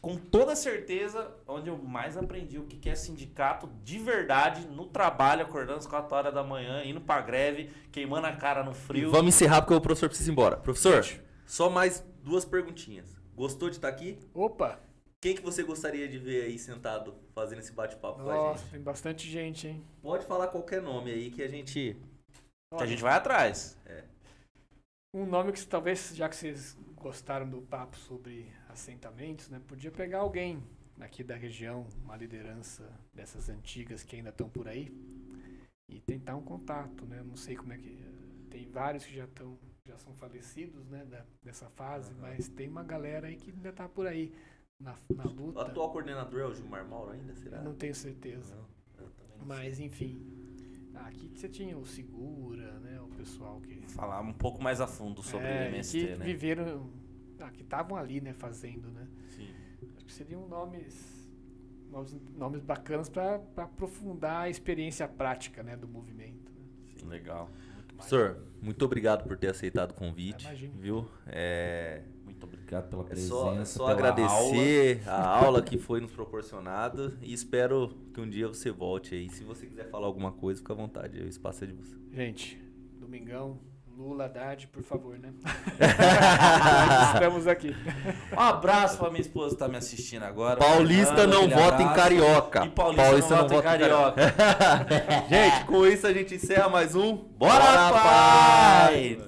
com toda certeza, onde eu mais aprendi o que é sindicato de verdade, no trabalho, acordando às 4 horas da manhã, indo pra greve, queimando a cara no frio. Vamos encerrar porque o professor precisa ir embora. Professor, só mais duas perguntinhas. Gostou de estar aqui? Opa! Quem que você gostaria de ver aí sentado fazendo esse bate-papo com a Nossa, gente? tem bastante gente, hein? Pode falar qualquer nome aí que a gente. Que a gente vai atrás. Um nome que talvez, já que vocês gostaram do papo sobre assentamentos, né? Podia pegar alguém aqui da região, uma liderança dessas antigas que ainda estão por aí e tentar um contato, né? Não sei como é que tem vários que já estão já são falecidos, né, da- dessa fase, Aham. mas tem uma galera aí que ainda tá por aí na, na O luta. atual coordenador é o Gilmar Mauro ainda, será? Não tenho certeza. Não, eu não Mas enfim, aqui você tinha o Segura, né, o pessoal que Falar um pouco mais a fundo sobre é, o MST, que né? viveram, ah, que estavam ali, né, fazendo, né? Sim. Acho que seriam nomes, nomes, nomes bacanas para aprofundar a experiência prática, né, do movimento. Né? Legal. Professor, muito obrigado por ter aceitado o convite. Ah, imagina. Viu? É, Muito obrigado. Pela é presença. só, é só pela agradecer a aula que foi nos proporcionada e espero que um dia você volte aí. Se você quiser falar alguma coisa, fica à vontade. O espaço é de você. Gente, domingão, Lula, Haddad, por favor, né? Estamos aqui. Um abraço pra minha esposa que tá me assistindo agora. Paulista não vota em carioca. E Paulista, não, vota em carioca. Gente, com isso a gente encerra mais um. Bora, paz!